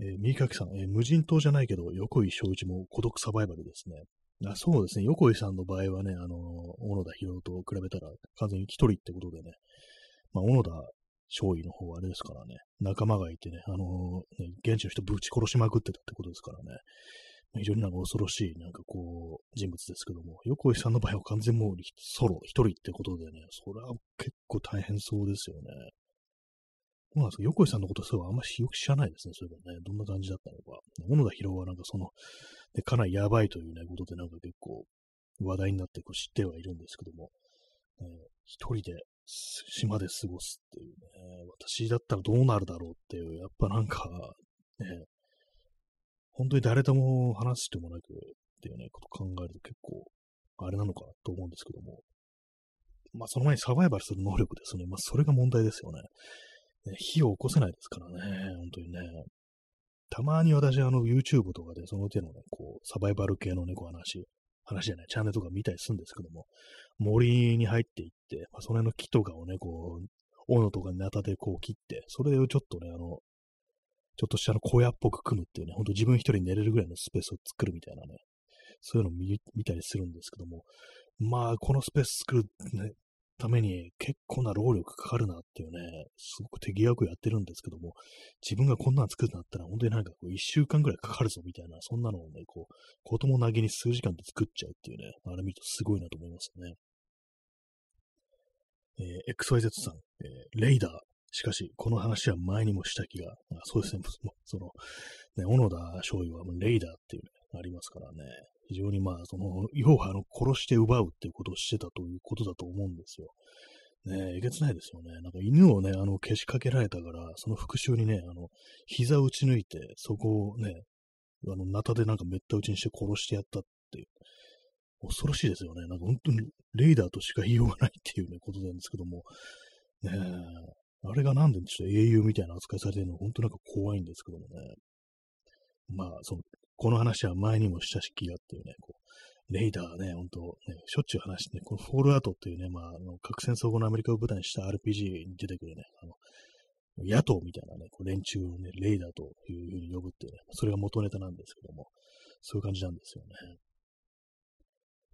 S1: えー、右かきさん、えー、無人島じゃないけど、横井正一も孤独サバイバルですね。あそうですね。横井さんの場合はね、あの、小野田博夫と比べたら完全に一人ってことでね、まあ、小野田少尉の方はあれですからね、仲間がいてね、あのね、現地の人ぶち殺しまくってたってことですからね、非常になんか恐ろしい、なんかこう、人物ですけども、横井さんの場合は完全もうソロ、一人ってことでね、それは結構大変そうですよね。そうなんですか横井さんのことそうあんまりよく知らないですね、そういえばね。どんな感じだったのか。小野田博はなんかその、で、かなりやばいというね、ことでなんか結構話題になってこう知ってはいるんですけども、えー、一人で島で過ごすっていうね、私だったらどうなるだろうっていう、やっぱなんか、ね、本当に誰とも話してもなくっていうね、こと考えると結構、あれなのかなと思うんですけども、まあその前にサバイバルする能力ですね。まあそれが問題ですよね。ね火を起こせないですからね、本当にね。たまに私、あの、YouTube とかでその手のね、こう、サバイバル系の猫、話、話じゃない、チャンネルとか見たりするんですけども、森に入っていって、まあ、その辺の木とかをね、こう、斧とかにナタでこう切って、それをちょっとね、あの、ちょっとしたの小屋っぽく組むっていうね、ほんと自分一人寝れるぐらいのスペースを作るみたいなね、そういうのを見見たりするんですけども、まあ、このスペース作る、ね、ために結構な労力かかるなっていうね、すごく手際よくやってるんですけども、自分がこんなの作るんだったら、本当になんかこう一週間ぐらいかかるぞみたいな、そんなのをね、こう、子供投げに数時間で作っちゃうっていうね、あれ見るとすごいなと思いますね。えー、XYZ さん、えー、レイダー。しかし、この話は前にもした気が、あそうですね、その、ね、小野田醤油はレイダーっていうね、ありますからね。非常にまあ、その、要はあの、殺して奪うっていうことをしてたということだと思うんですよ。ねえ、えげつないですよね。なんか犬をね、あの、けしかけられたから、その復讐にね、あの、膝を打ち抜いて、そこをね、あの、ナタでなんかめった打ちにして殺してやったっていう。恐ろしいですよね。なんか本当にレーダーとしか言いようがないっていうね、ことなんですけども。ねえ、あれがなんでちょっと英雄みたいな扱いされてるの本当なんか怖いんですけどもね。まあ、その、この話は前にもしたし気がっていうね、こう、レイダーね、ほんと、ね、しょっちゅう話してね、このフォールアウトっていうね、まあ、あの核戦争後のアメリカを舞台にした RPG に出てくるね、あの、野党みたいなね、こう連中をね、レイダーというふうに呼ぶっていうね、それが元ネタなんですけども、そういう感じなんですよね。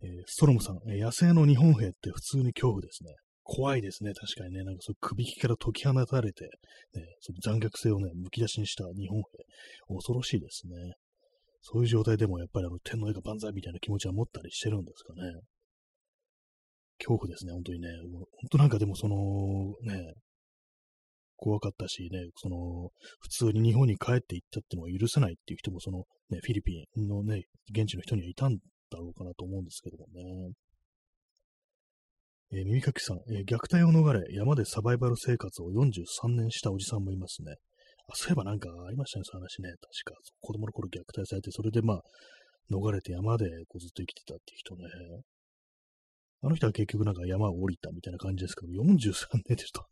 S1: えー、ストロムさん、え、野生の日本兵って普通に恐怖ですね。怖いですね、確かにね。なんかそう首引きから解き放たれて、ね、その残虐性をね、むき出しにした日本兵。恐ろしいですね。そういう状態でもやっぱりあの天皇陛下万歳みたいな気持ちは持ったりしてるんですかね。恐怖ですね、本当にね。本当なんかでもその、ね、怖かったしね、その、普通に日本に帰っていったってのは許せないっていう人もその、ね、フィリピンのね、現地の人にはいたんだろうかなと思うんですけどもね。えー、耳かきさん、えー、虐待を逃れ、山でサバイバル生活を43年したおじさんもいますね。そういえばなんかありましたね、そういう話ね。確か、子供の頃虐待されて、それでまあ、逃れて山でこうずっと生きてたっていう人ね。あの人は結局なんか山を降りたみたいな感じですけど、43年ってちょっと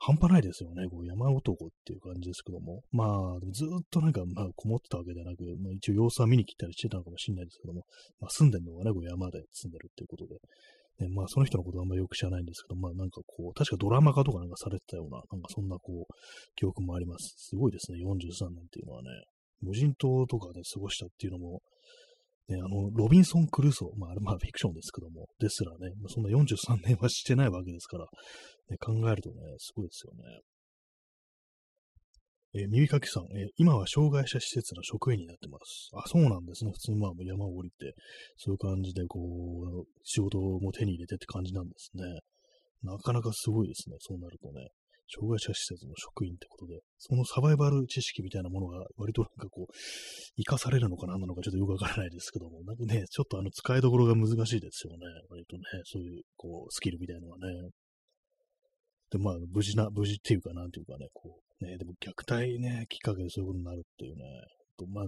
S1: 半端ないですよね。こう山男っていう感じですけども。まあ、ずっとなんか、まあ、こもってたわけじゃなく、まあ、一応様子は見に来たりしてたのかもしれないですけども、まあ、住んでるのがね、こう山で住んでるっていうことで。ね、まあ、その人のことはあんまりよく知らないんですけど、まあ、なんかこう、確かドラマ化とかなんかされてたような、なんかそんなこう、記憶もあります。すごいですね、43年っていうのはね。無人島とかで過ごしたっていうのも、ね、あの、ロビンソン・クルーソー、まあ、あれまあフィクションですけども、ですらね、そんな43年はしてないわけですから、ね、考えるとね、すごいですよね。えー、耳かきさん、えー、今は障害者施設の職員になってます。あ、そうなんですね。普通にまあ山を降りて、そういう感じでこう、仕事も手に入れてって感じなんですね。なかなかすごいですね。そうなるとね。障害者施設の職員ってことで、そのサバイバル知識みたいなものが割となんかこう、活かされるのか何なのかちょっとよくわからないですけども、なんかね、ちょっとあの使いどころが難しいですよね。割とね、そういうこう、スキルみたいなのはね。で、まあ、無事な、無事っていうか、なんていうかね、こう、ね、でも虐待ね、きっかけでそういうことになるっていうね、まあ、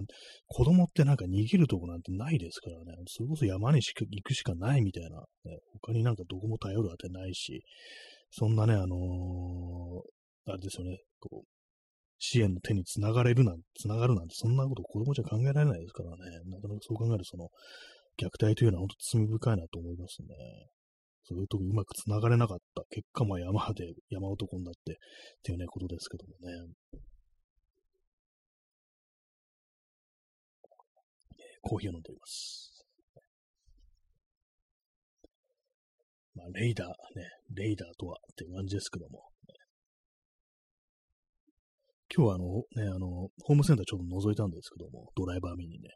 S1: 子供ってなんか逃げるとこなんてないですからね、それこそ山にしか行くしかないみたいな、ね、他になんかどこも頼るあてないし、そんなね、あのー、あれですよね、こう、支援の手につながれるなんて、つながるなんて、そんなこと子供じゃ考えられないですからね。なかなかそう考えるその、虐待というのは本当罪深いなと思いますね。そういうとこうまくつながれなかった結果、まあ山で、山男になって、っていうね、ことですけどもね。コーヒーを飲んでおります。まあ、レイダーね、レイダーとはっていう感じですけども、今日はあの、ね、あの、ホームセンターちょっと覗いたんですけども、ドライバー見にね、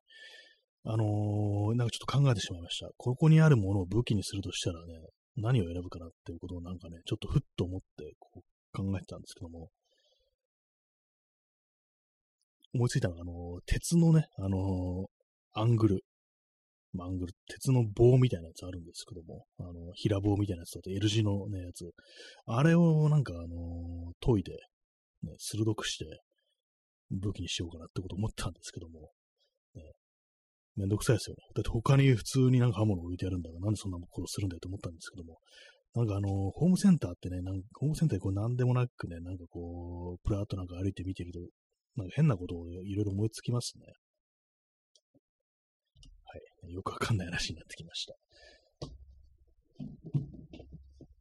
S1: あのー、なんかちょっと考えてしまいました。ここにあるものを武器にするとしたらね、何を選ぶかなっていうことをなんかね、ちょっとふっと思ってこう考えてたんですけども、思いついたのが、あのー、鉄のね、あのー、アングル。ま、アングル、鉄の棒みたいなやつあるんですけども、あの、平棒みたいなやつだと L 字のね、やつ。あれをなんか、あの研いで、ね、鋭くして、武器にしようかなってこと思ったんですけども、ね、めんどくさいですよね。だって他に普通になんか刃物置いてあるんだから、なんでそんなことするんだよと思ったんですけども、なんかあの、ホームセンターってね、なんかホームセンターでこう何でもなくね、なんかこう、プラーっとなんか歩いて見てると、なんか変なことをいろいろ思いつきますね。はい。よくわかんない話になってきました。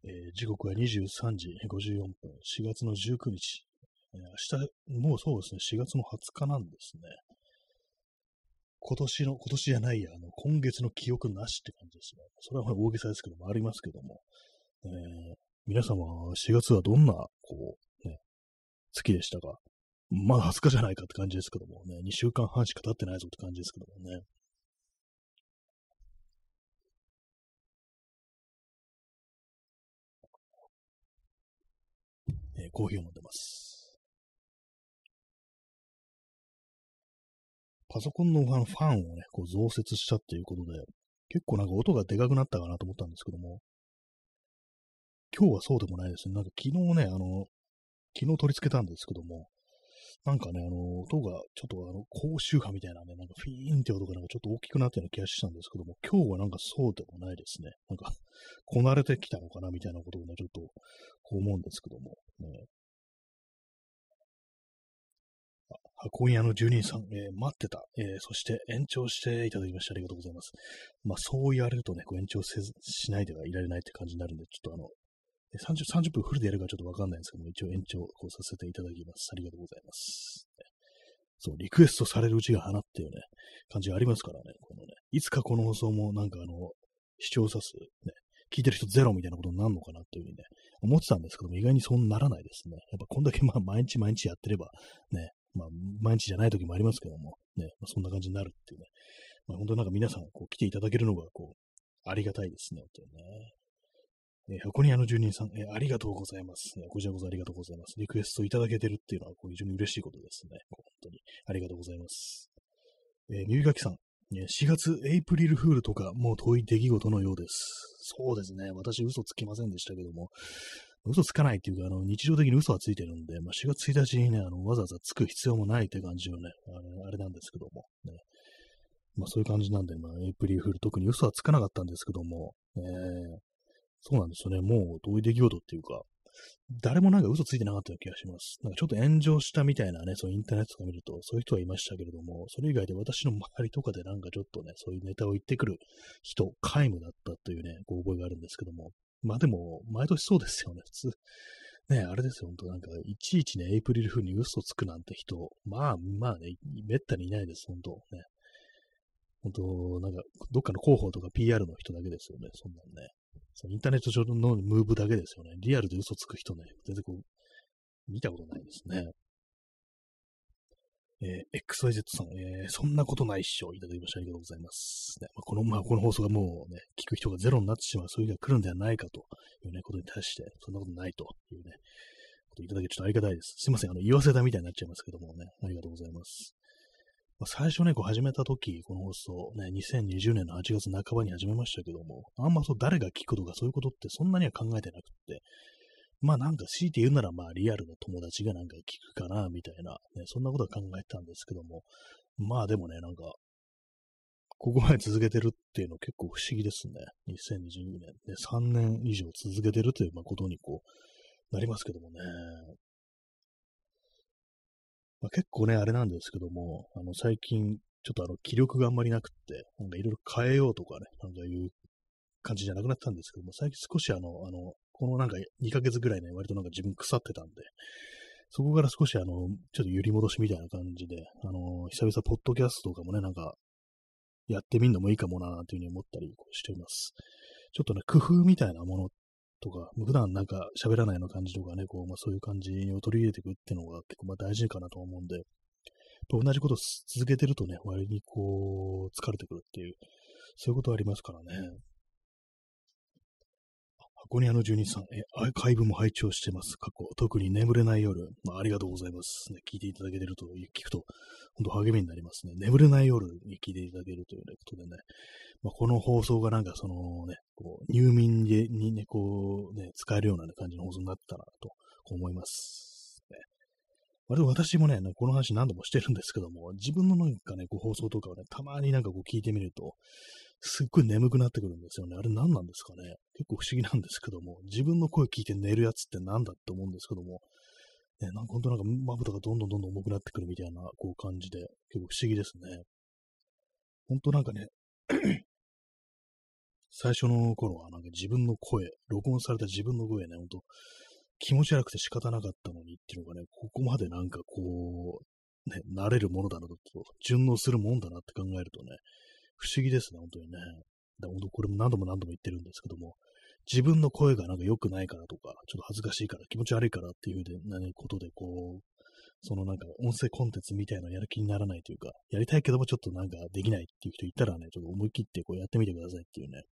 S1: えー、時刻は23時54分、4月の19日。え、明日、もうそうですね、4月の20日なんですね。今年の、今年じゃないや、あの、今月の記憶なしって感じですね。それは大げさですけども、ありますけども。えー、皆様、4月はどんな、こう、ね、月でしたか？まだ20日じゃないかって感じですけどもね、2週間半しか経ってないぞって感じですけどもね。えー、コーヒーを飲んでます。パソコンのファンファンをね、こう増設したっていうことで、結構なんか音がでかくなったかなと思ったんですけども、今日はそうでもないですね。なんか昨日ね、あの、昨日取り付けたんですけども、なんかね、あの、音がちょっとあの、高周波みたいなね、なんかフィーンって音がなんかちょっと大きくなったような気がしたんですけども、今日はなんかそうでもないですね。なんか、こなれてきたのかなみたいなことをね、ちょっと、こう思うんですけども、ね。今夜の住人さん、えー、待ってた、えー、そして延長していただきましてありがとうございます。まあそう言われるとね、こう延長せずしないではいられないって感じになるんで、ちょっとあの、30, 30分フルでやるかちょっとわかんないんですけども、一応延長こうさせていただきます。ありがとうございます。そう、リクエストされるうちが花っていうね、感じがありますからね、このね、いつかこの放送もなんかあの、視聴者数、ね、聞いてる人ゼロみたいなことになるのかなっていうふうにね、思ってたんですけども、意外にそうならないですね。やっぱこんだけまあ毎日毎日やってれば、ね、まあ毎日じゃない時もありますけども、ね、まあ、そんな感じになるっていうね。まあ本当になんか皆さんこう来ていただけるのがこう、ありがたいですね、本当にね。えー、箱庭の住人さん、えー、ありがとうございます、ね。こちらこそありがとうございます。リクエストいただけてるっていうのは、こう非常に嬉しいことですね。本当に。ありがとうございます。えー、耳かきさん、4月エイプリルフールとか、もう遠い出来事のようです。そうですね。私、嘘つきませんでしたけども、嘘つかないっていうか、あの、日常的に嘘はついてるんで、まあ、4月1日にね、あの、わざわざつく必要もないって感じのね、あれあれなんですけども、ね。まあ、そういう感じなんで、まあ、エイプリルフール、特に嘘はつかなかったんですけども、えーそうなんですよね。もう、どういう出来事っていうか、誰もなんか嘘ついてなかったような気がします。なんかちょっと炎上したみたいなね、そうインターネットとか見ると、そういう人はいましたけれども、それ以外で私の周りとかでなんかちょっとね、そういうネタを言ってくる人、皆無だったというね、ご覚えがあるんですけども、まあでも、毎年そうですよね、普通。ね、あれですよ、本当なんか、いちいちね、エイプリル風に嘘つくなんて人、まあ、まあね、めったにいないです、本当ね。本当なんか、どっかの広報とか PR の人だけですよね、そんなんね。そのインターネット上のムーブだけですよね。リアルで嘘つく人ね、全然こう、見たことないですね。えー、XYZ さん、えー、そんなことないっしょ、いただきましてありがとうございます。ねまあ、この、まあ、この放送がもうね、聞く人がゼロになってしまう、そういう日が来るんではないかというね、ことに対して、そんなことないというね、こといただけちょっとありがたいです。すいません、あの、言わせたみたいになっちゃいますけどもね、ありがとうございます。まあ、最初ね、こう始めた時、この放送、ね、2020年の8月半ばに始めましたけども、あんまそう誰が聞くとかそういうことってそんなには考えてなくって、まあなんか強いて言うならまあリアルな友達がなんか聞くかな、みたいな、ね、そんなことは考えてたんですけども、まあでもね、なんか、ここまで続けてるっていうの結構不思議ですね。2020年、ね、3年以上続けてるということにこう、なりますけどもね。まあ、結構ね、あれなんですけども、あの、最近、ちょっとあの、気力があんまりなくって、なんかいろいろ変えようとかね、なんかいう感じじゃなくなったんですけども、最近少しあの、あの、このなんか2ヶ月ぐらいね、割となんか自分腐ってたんで、そこから少しあの、ちょっと揺り戻しみたいな感じで、あの、久々ポッドキャストとかもね、なんか、やってみるのもいいかもな、というふうに思ったりしています。ちょっとね、工夫みたいなものとか、普段なんか喋らないような感じとかね、こう、まあそういう感じを取り入れていくっていうのが結構まあ大事かなと思うんで、同じことを続けてるとね、割にこう、疲れてくるっていう、そういうことありますからね。箱庭の住人さん、え、アーカイブも拝聴してます。過去、特に眠れない夜、まあ、ありがとうございます。ね、聞いていただけてると、聞くと、本当励みになりますね。眠れない夜に聞いていただけるということでね、まあ、この放送がなんかそのね、こう入眠にね、こうね、使えるような、感じの放送になったなと思います。ね、割と私もね、この話何度もしてるんですけども、自分のなんかね、こう放送とかをね、たまになんかこう聞いてみると、すっごい眠くなってくるんですよね。あれ何なんですかね。結構不思議なんですけども、自分の声聞いて寝るやつって何だって思うんですけども、ね、なんか本当なんかまぶたがどんどんどんどん重くなってくるみたいな、こう感じで、結構不思議ですね。本当なんかね 最初の頃はなんか自分の声、録音された自分の声ね、ほんと気持ち悪くて仕方なかったのにっていうのがね、ここまでなんかこう、ね、慣れるものだなと、順応するもんだなって考えるとね、不思議ですね、本当にね。だ本当これも何度も何度も言ってるんですけども、自分の声がなんか良くないからとか、ちょっと恥ずかしいから、気持ち悪いからっていうな、ね、ことで、こう、そのなんか音声コンテンツみたいなのやる気にならないというか、やりたいけどもちょっとなんかできないっていう人いたらね、ちょっと思い切ってこうやってみてくださいっていうね。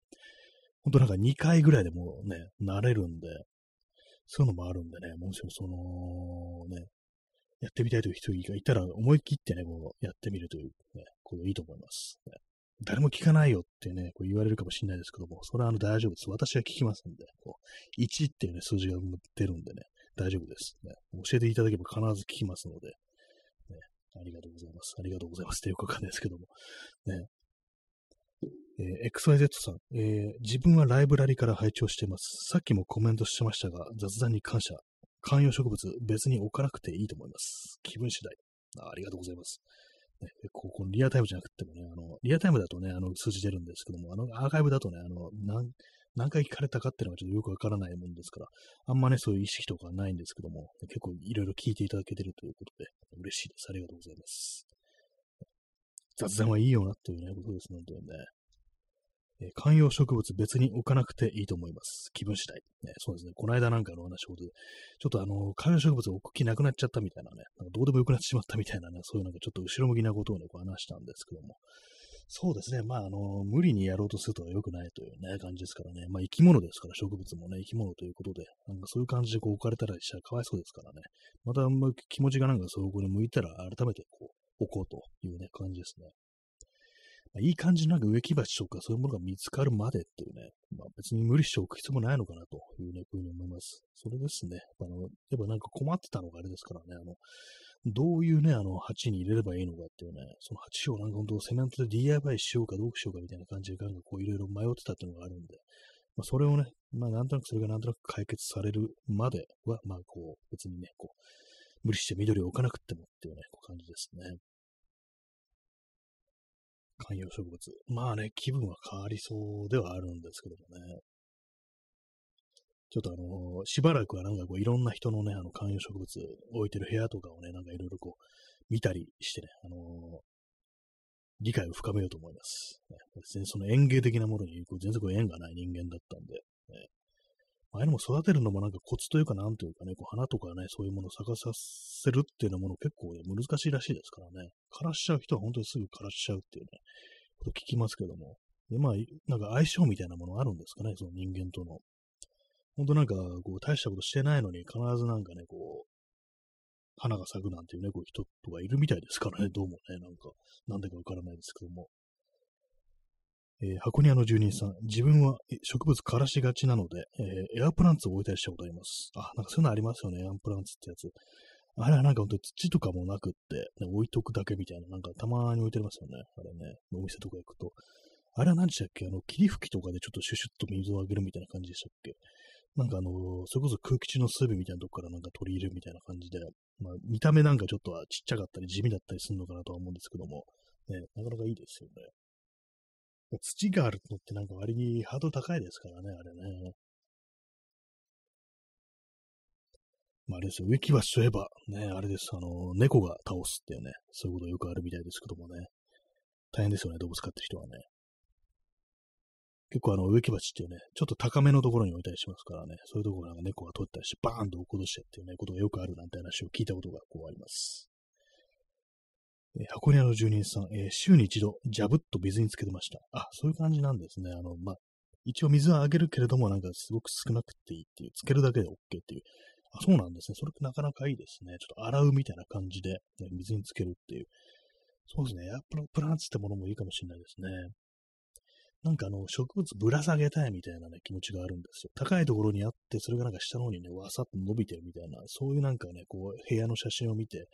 S1: ほんとなんか2回ぐらいでもね、慣れるんで、そういうのもあるんでね、もしもそのね、やってみたいという人がいたら思い切ってね、こうやってみるというね、こといいと思います。ね、誰も聞かないよってね、こう言われるかもしれないですけども、それはあの大丈夫です。私は聞きますんで、こう1っていうね、数字が出るんでね、大丈夫です、ね。教えていただければ必ず聞きますので、ね、ありがとうございます。ありがとうございますってよくわかんないですけども。ね。えー、XYZ さん、えー、自分はライブラリから拝聴しています。さっきもコメントしてましたが、雑談に感謝。観葉植物、別に置かなくていいと思います。気分次第。あありがとうございます。ね、ここリアタイムじゃなくてもね、あの、リアタイムだとね、あの、数字出るんですけども、あの、アーカイブだとね、あの、何回聞かれたかっていうのがちょっとよくわからないもんですから、あんまね、そういう意識とかないんですけども、結構いろいろ聞いていただけてるということで、嬉しいです。ありがとうございます。雑談はいいよなっていうね、ことです本当にね。え観葉植物別に置かなくていいと思います。気分次第。ね、そうですね。この間なんかの話ほど、ちょっとあの、観葉植物置く気なくなっちゃったみたいなね、なんかどうでもよくなってしまったみたいなね、そういうなんかちょっと後ろ向きなことをね、こう話したんですけども、そうですね。まあ、あの、無理にやろうとすると良くないというね、感じですからね。まあ、生き物ですから、植物もね、生き物ということで、なんかそういう感じでこう置かれたらしたらかわいそうですからね。また、ま、気持ちがなんかそこに向いたら、改めてこう、置こうというね、感じですね。いい感じのなんか植木鉢とかそういうものが見つかるまでっていうね、まあ、別に無理しておく必要もないのかなというね、ふうに思います。それですね。あの、やっぱなんか困ってたのがあれですからね、あの、どういうね、あの、鉢に入れればいいのかっていうね、その鉢をなんか本当セメントで DIY しようかどうしようかみたいな感じで、なんかこういろいろ迷ってたっていうのがあるんで、まあ、それをね、まあ、なんとなくそれがなんとなく解決されるまでは、まあ、こう、別にね、こう、無理して緑を置かなくてもっていうね、こう感じですね。観葉植物。まあね、気分は変わりそうではあるんですけどもね。ちょっとあの、しばらくはなんかこういろんな人のね、あの観葉植物置いてる部屋とかをね、なんかいろいろこう見たりしてね、あのー、理解を深めようと思います。ね、別にその園芸的なものにこう全然こう縁がない人間だったんで、ね、ああいうのも育てるのもなんかコツというかなんというかね、こう花とかね、そういうものを咲かさせるっていうようなもの結構、ね、難しいらしいですからね。枯らしちゃう人は本当にすぐ枯らしちゃうっていうね、こと聞きますけども。で、まあ、なんか相性みたいなものあるんですかね、その人間との。本当なんか、こう、大したことしてないのに、必ずなんかね、こう、花が咲くなんていうね、こう人とかいるみたいですからね、どうもね、なんか、なんでかわからないですけども。えー、箱庭の住人さん、自分は植物枯らしがちなので、えー、エアプランツを置いたりしたことあります。あ、なんかそういうのありますよね、エアプランツってやつ。あれはなんか本当に土とかもなくって、ね、置いとくだけみたいな、なんかたまに置いてありますよね。あれね、お店とか行くと。あれは何でしたっけ？あの、霧吹きとかでちょっとシュシュッと水をあげるみたいな感じでしたっけ？なんかあのー、それこそ空気中の水分みたいなとこからなんか取り入れるみたいな感じで、まあ、見た目なんかちょっとはちっちゃかったり地味だったりするのかなとは思うんですけども、ね、なかなかいいですよね。土があるのってなんか割にハード高いですからね、あれね。まあ、あれですよ、植木鉢といえば、ね、あれです、あの、猫が倒すっていうね、そういうことよくあるみたいですけどもね。大変ですよね、動物飼ってる人はね。結構あの植木鉢っていうね、ちょっと高めのところに置いたりしますからね、そういうところなんか猫が取ったりして、バーンと落っことしてっていうね、ことがよくあるなんて話を聞いたことがこうあります。えー、箱庭の住人さん、えー、週に一度、ジャブッと水につけてました。あ、そういう感じなんですね。あの、まあ、一応水はあげるけれども、なんかすごく少なくていいっていう、つけるだけで OK っていう。あ、そうなんですね。それってなかなかいいですね。ちょっと洗うみたいな感じで、ね、水につけるっていう。そうですね。エアプランツってものもいいかもしれないですね。なんかあの、植物ぶら下げたいみたいなね、気持ちがあるんですよ。高いところにあって、それがなんか下の方にね、わさっと伸びてるみたいな、そういうなんかね、こう、部屋の写真を見て、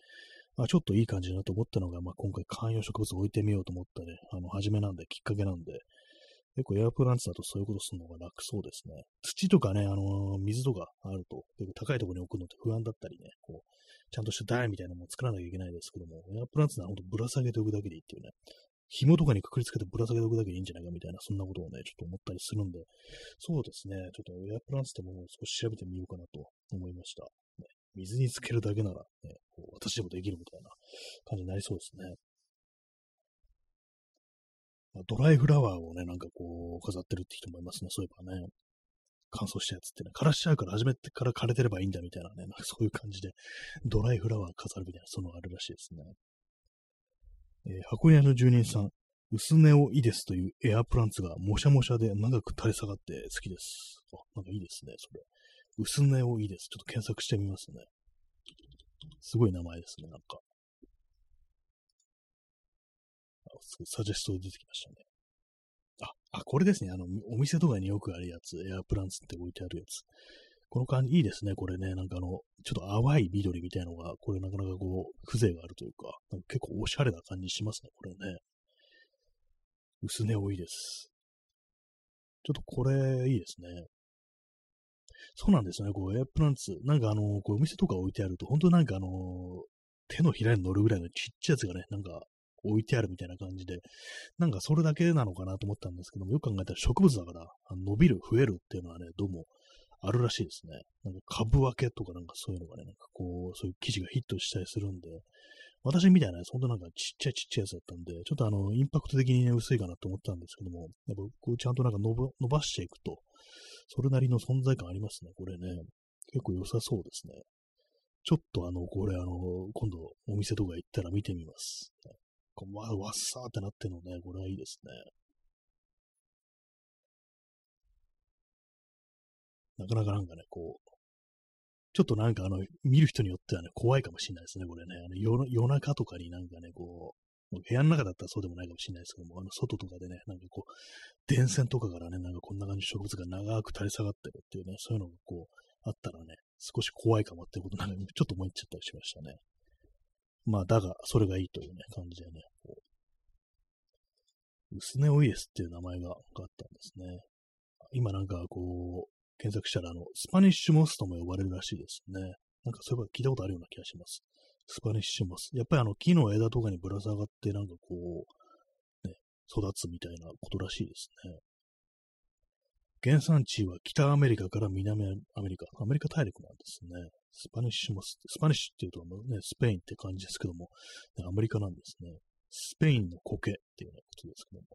S1: まあ、ちょっといい感じだなと思ったのが、まあ、今回観葉植物置いてみようと思ったね、あの、初めなんで、きっかけなんで、結構エアプランツだとそういうことするのが楽そうですね。土とかね、あのー、水とかあると、結構高いところに置くのって不安だったりね、こう、ちゃんとした台みたいなのも作らなきゃいけないですけども、エアプランツならほんとぶら下げておくだけでいいっていうね、紐とかにくくりつけてぶら下げておくだけでいいんじゃないかみたいな、そんなことをね、ちょっと思ったりするんで、そうですね、ちょっとエアプランツってものを少し調べてみようかなと思いました。水につけるだけなら、ね、こう私でもできるみたいな感じになりそうですね。まあ、ドライフラワーをね、なんかこう、飾ってるって人もいますね。そういえばね。乾燥したやつってね、枯らしちゃうから始めてから枯れてればいいんだみたいなね、なんかそういう感じで、ドライフラワー飾るみたいな、そのあるらしいですね。えー、箱屋の住人さん、薄ネオイデスというエアプランツがもしゃもしゃで長く垂れ下がって好きです。あ、なんかいいですね、それ。薄ネオイデス。ちょっと検索してみますね。すごい名前ですね、なんか。サジェストで出てきましたね。あ、あ、これですね。あの、お店とかによくあるやつ。エアプランツって置いてあるやつ。この感じ、いいですね。これね。なんかあの、ちょっと淡い緑みたいのが、これなかなかこう、風情があるというか、なんか結構おしゃれな感じしますね。これね。薄根多いです。ちょっとこれ、いいですね。そうなんですよね。こう、エアプランツ。なんかあの、こう、お店とか置いてあると、本当なんかあの、手のひらに乗るぐらいのちっちゃいやつがね、なんか置いてあるみたいな感じで、なんかそれだけなのかなと思ったんですけども、よく考えたら植物だから、伸びる、増えるっていうのはね、どうもあるらしいですね。なんか株分けとかなんかそういうのがね、なんかこう、そういう記事がヒットしたりするんで、私みたいな、本当なんかちっちゃいちっちゃいやつだったんで、ちょっとあの、インパクト的にね、薄いかなと思ったんですけども、やっぱこうちゃんとなんか伸ばしていくと、それなりの存在感ありますね、これね。結構良さそうですね。ちょっとあの、これあの、今度お店とか行ったら見てみます。こうわ、わっさーってなってるのね、これはいいですね。なかなかなんかね、こう、ちょっとなんかあの、見る人によってはね、怖いかもしれないですね、これね。あの夜夜中とかになんかね、こう、部屋の中だったらそうでもないかもしれないですけども、あの、外とかでね、なんかこう、電線とかからね、なんかこんな感じの植物が長く垂れ下がってるっていうね、そういうのがこう、あったらね、少し怖いかもっていうことなんか、ちょっと思いっちゃったりしましたね。まあ、だが、それがいいというね、感じでね、こう、ウスネオイデスっていう名前があったんですね。今なんかこう、検索したら、あの、スパニッシュモスとも呼ばれるらしいですね。なんかそういえば聞いたことあるような気がします。スパニッシュモス。やっぱりあの、木の枝とかにぶら下がって、なんかこう、ね、育つみたいなことらしいですね。原産地は北アメリカから南アメリカ、アメリカ大陸なんですね。スパニッシュモス、スパニッシュっていうとね、スペインって感じですけども、ね、アメリカなんですね。スペインの苔っていうようなことですけども。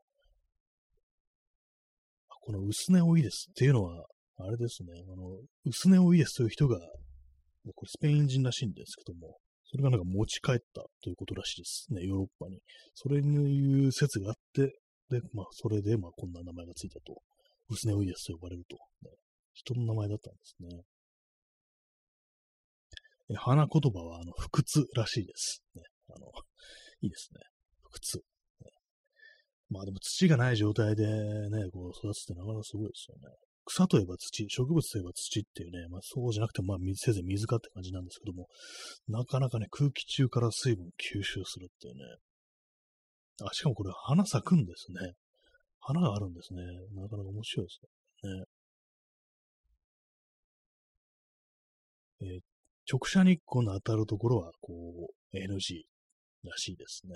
S1: このウスネオイデスっていうのは、あれですね、あの、ウスネオイデスという人が、これスペイン人らしいんですけども、それがなんか持ち帰ったということらしいですね、ヨーロッパに。それにいう説があって、で、まあ、それで、まあ、こんな名前がついたと。薄根ウイルスと呼ばれると、ね。人の名前だったんですね。え花言葉は、あの、不屈らしいです。ね。あの、いいですね。不屈。ね、まあでも土がない状態でね、こう育つってなかなかすごいですよね。草といえば土、植物といえば土っていうね、まあそうじゃなくても、まあせいぜい水かって感じなんですけども、なかなかね、空気中から水分吸収するっていうね。あ、しかもこれ花咲くんですね。花があるんですね。なかなか面白いですね。えー、直射日光の当たるところは、こう、NG らしいですね。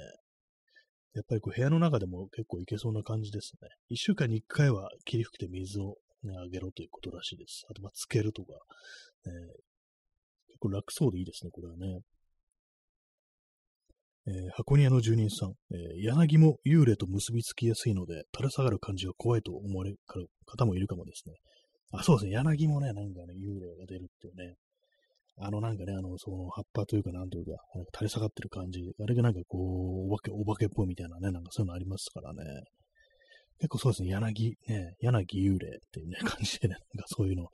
S1: やっぱりこう部屋の中でも結構いけそうな感じですね。一週間に一回は霧吹きで水を、ね、あげろということらしいです。あと、まあ、つけるとか、えー、結構楽そうでいいですね、これはね。えー、箱庭の住人さん、えー、柳も幽霊と結びつきやすいので、垂れ下がる感じが怖いと思われる方もいるかもですね。あ、そうですね。柳もね、なんかね、幽霊が出るっていうね。あのなんかね、あの、その葉っぱというか、なんというか、垂れ下がってる感じ。あれがなんかこう、お化け、お化けっぽいみたいなね、なんかそういうのありますからね。結構そうですね、柳、ね、柳幽霊っていうね、感じでね、なんかそういうの、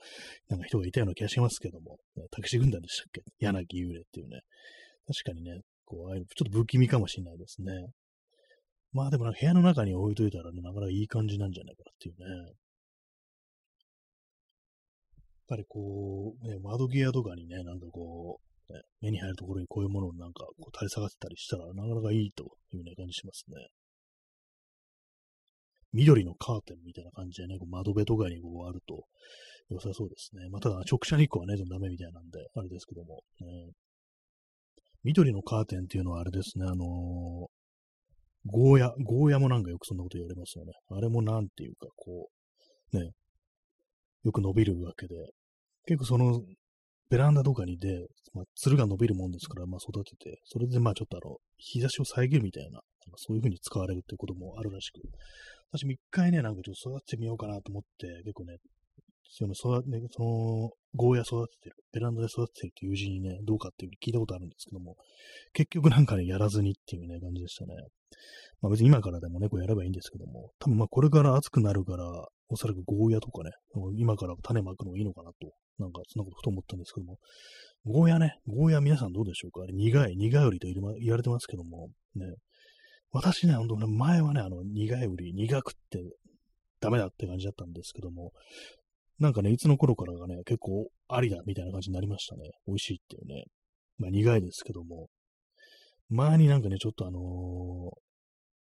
S1: なんか人がいたような気がしますけども、ね、タクシー軍団でしたっけ？柳幽霊っていうね。確かにね、こう、ああいうちょっと不気味かもしれないですね。まあでもな部屋の中に置いといたらね、なかなかいい感じなんじゃないかなっていうね。やっぱりこう、ね、窓際とかにね、なんかこう、ね、目に入るところにこういうものをなんかこう垂れ下がってたりしたら、なかなかいいというね、感じしますね。緑のカーテンみたいな感じでね、こう窓辺とかにこうあると。良さそうですね。まあ、ただ直射日光はね、ダメみたいなんで、あれですけども、ね、緑のカーテンっていうのはあれですね、あのー、ゴーヤ、ゴーヤもなんかよくそんなこと言われますよね。あれもなんていうか、こう、ね、よく伸びるわけで、結構その、ベランダとかにで、まあ、つるが伸びるもんですから、まあ、育てて、それでまあちょっとあの、日差しを遮るみたいな、そういう風に使われるってこともあるらしく、私も一回ね、なんかちょっと育ててみようかなと思って、結構ね、その育ね、その、ゴーヤ育ててる、ベランダで育ててるって友人にね、どうかっていう聞いたことあるんですけども、結局なんかね、やらずにっていうね、感じでしたね。まあ別に今からでもね、こうやればいいんですけども、多分まあこれから暑くなるから、おそらくゴーヤとかね、今から種まくのがいいのかなと、なんかそんなことふと思ったんですけども、ゴーヤね、ゴーヤ皆さんどうでしょうか？あれ苦い、苦い売りと言われてますけども、ね、私ね、ほんとね、前はね、あの、苦い売り、苦くってダメだって感じだったんですけども、なんかね、いつの頃からがね、結構ありだみたいな感じになりましたね。美味しいっていうね。まあ苦いですけども。前になんかね、ちょっとあのー、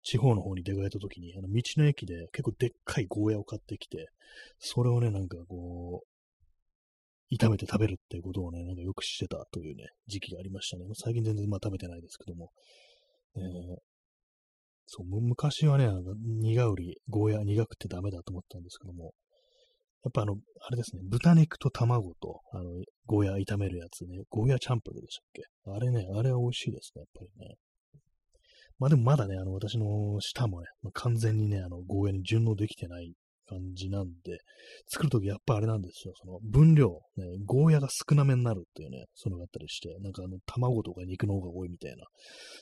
S1: 地方の方に出かけた時に、あの道の駅で結構でっかいゴーヤを買ってきて、それをね、なんかこう、炒めて食べるっていうことをね、なんかよくしてたというね、時期がありましたね。最近全然まあ食べてないですけども。えー、そう、昔はね、苦売り、ゴーヤ苦くてダメだと思ったんですけども、やっぱあの、あれですね、豚肉と卵と、あの、ゴーヤ炒めるやつね、ゴーヤチャンプルでしたっけ？あれね、あれは美味しいですね、やっぱりね。まあでもまだね、あの、私の舌もね、まあ、完全にね、あの、ゴーヤに順応できてない感じなんで、作るときやっぱあれなんですよ。その分量、ね、ゴーヤが少なめになるっていうね、そのがあったりして、なんかあの、卵とか肉の方が多いみたいな、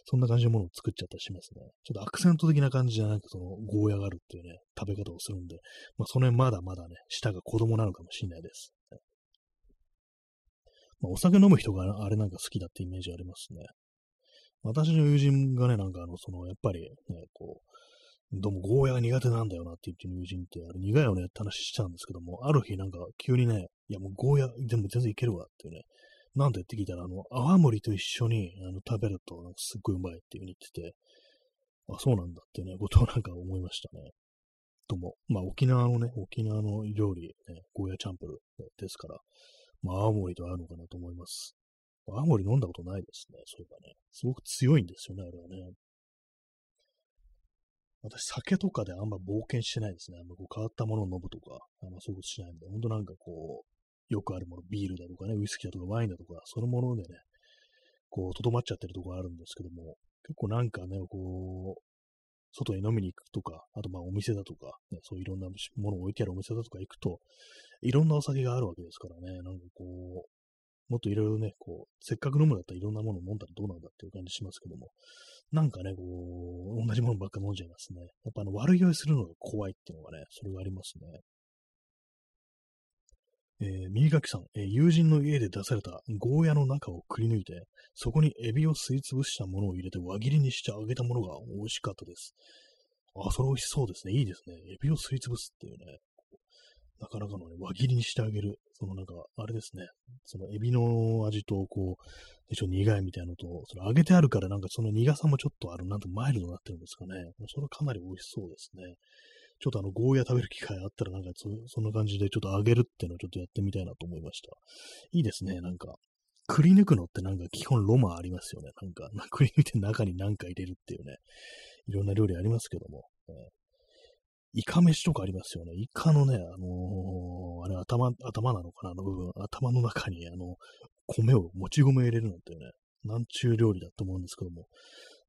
S1: そんな感じのものを作っちゃったりしますね。ちょっとアクセント的な感じじゃなく、その、ゴーヤがあるっていうね、食べ方をするんで、まあ、その辺まだまだね、舌が子供なのかもしれないです。まあ、お酒飲む人があれなんか好きだってイメージありますね。私の友人がね、なんかあの、その、やっぱりね、こう、どうもゴーヤが苦手なんだよなって言ってる友人って、あれ苦いよねって話したんですけども、ある日なんか急にね、いやもうゴーヤでも全然いけるわっていうね、なんでって聞いたら、あの、泡盛と一緒にあの食べるとなんかすっごいうまいっていう風に言ってて、あ、そうなんだってね、ことをなんか思いましたね。とも、まあ沖縄のね、沖縄の料理、ね、ゴーヤチャンプルですから、まあ青森と合うのかなと思います。青森飲んだことないですね、そういえばね。すごく強いんですよね、あれはね。私、酒とかであんま冒険してないですね。あんまこう変わったものを飲むとか、あんまそういうことしないんで、ほんとなんかこう、よくあるもの、ビールだとかね、ウイスキーだとかワインだとか、そのものでね、こう、とどまっちゃってるところあるんですけども、結構なんかね、こう、外に飲みに行くとか、あとまあお店だとか、ね、そういろんなものを置いてあるお店だとか行くと、いろんなお酒があるわけですからね、なんかこう、もっといろいろね、こう、せっかく飲むんだったらいろんなものを飲んだらどうなんだっていう感じしますけども、なんかね、こう、同じものばっか飲んじゃいますね。やっぱあの、悪酔いするのが怖いっていうのがね、それがありますね。えー、右垣さん、えー、友人の家で出されたゴーヤの中をくり抜いて、そこにエビを吸い潰したものを入れて輪切りにして揚げたものが美味しかったです。あ、それ美味しそうですね。いいですね。エビを吸い潰すっていうね。なかなかのね、輪切りにしてあげる。そのなんか、あれですね。そのエビの味と、こう、一応苦いみたいなのと、それ揚げてあるからなんかその苦さもちょっとある、なんとマイルドになってるんですかね。それかなり美味しそうですね。ちょっとあの、ゴーヤ食べる機会あったらなんかそ、そんな感じでちょっと揚げるっていうのをちょっとやってみたいなと思いました。いいですね、なんか。くり抜くのってなんか基本ロマンありますよね。なんか、くり抜いて中に何か入れるっていうね。いろんな料理ありますけども。えイカ飯とかありますよね。イカのね、あのー、あれ頭、頭なのかなあの部分、頭の中にあの、米を、もち米入れるなんてね、なんちゅう料理だと思うんですけども、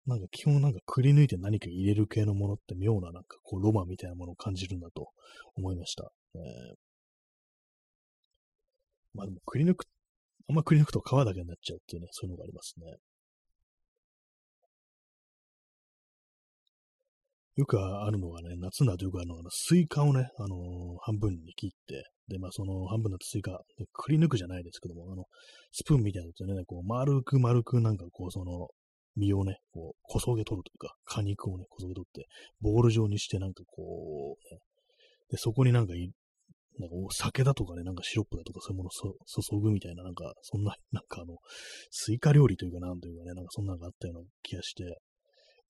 S1: なんか基本なんかくり抜いて何か入れる系のものって妙ななんかこうロマンみたいなものを感じるんだと思いました。えー、まあでもくり抜く、あんまくり抜くと皮だけになっちゃうっていうね、そういうのがありますね。よくあるのがね、夏になるとよくあの、スイカをね、あのー、半分に切って、で、まあ、その半分だとスイカ、くり抜くじゃないですけども、あの、スプーンみたいなやつでね、こう、丸く丸くなんかこう、その、身をね、こう、こそげ取るというか、果肉をね、こそげ取って、ボール状にしてなんかこう、ね、で、そこになんかい、なんかお酒だとかね、なんかシロップだとかそういうものを注ぐみたいな、なんか、そんな、なんかあの、スイカ料理というかなんというかね、なんかそんなのがあったような気がして、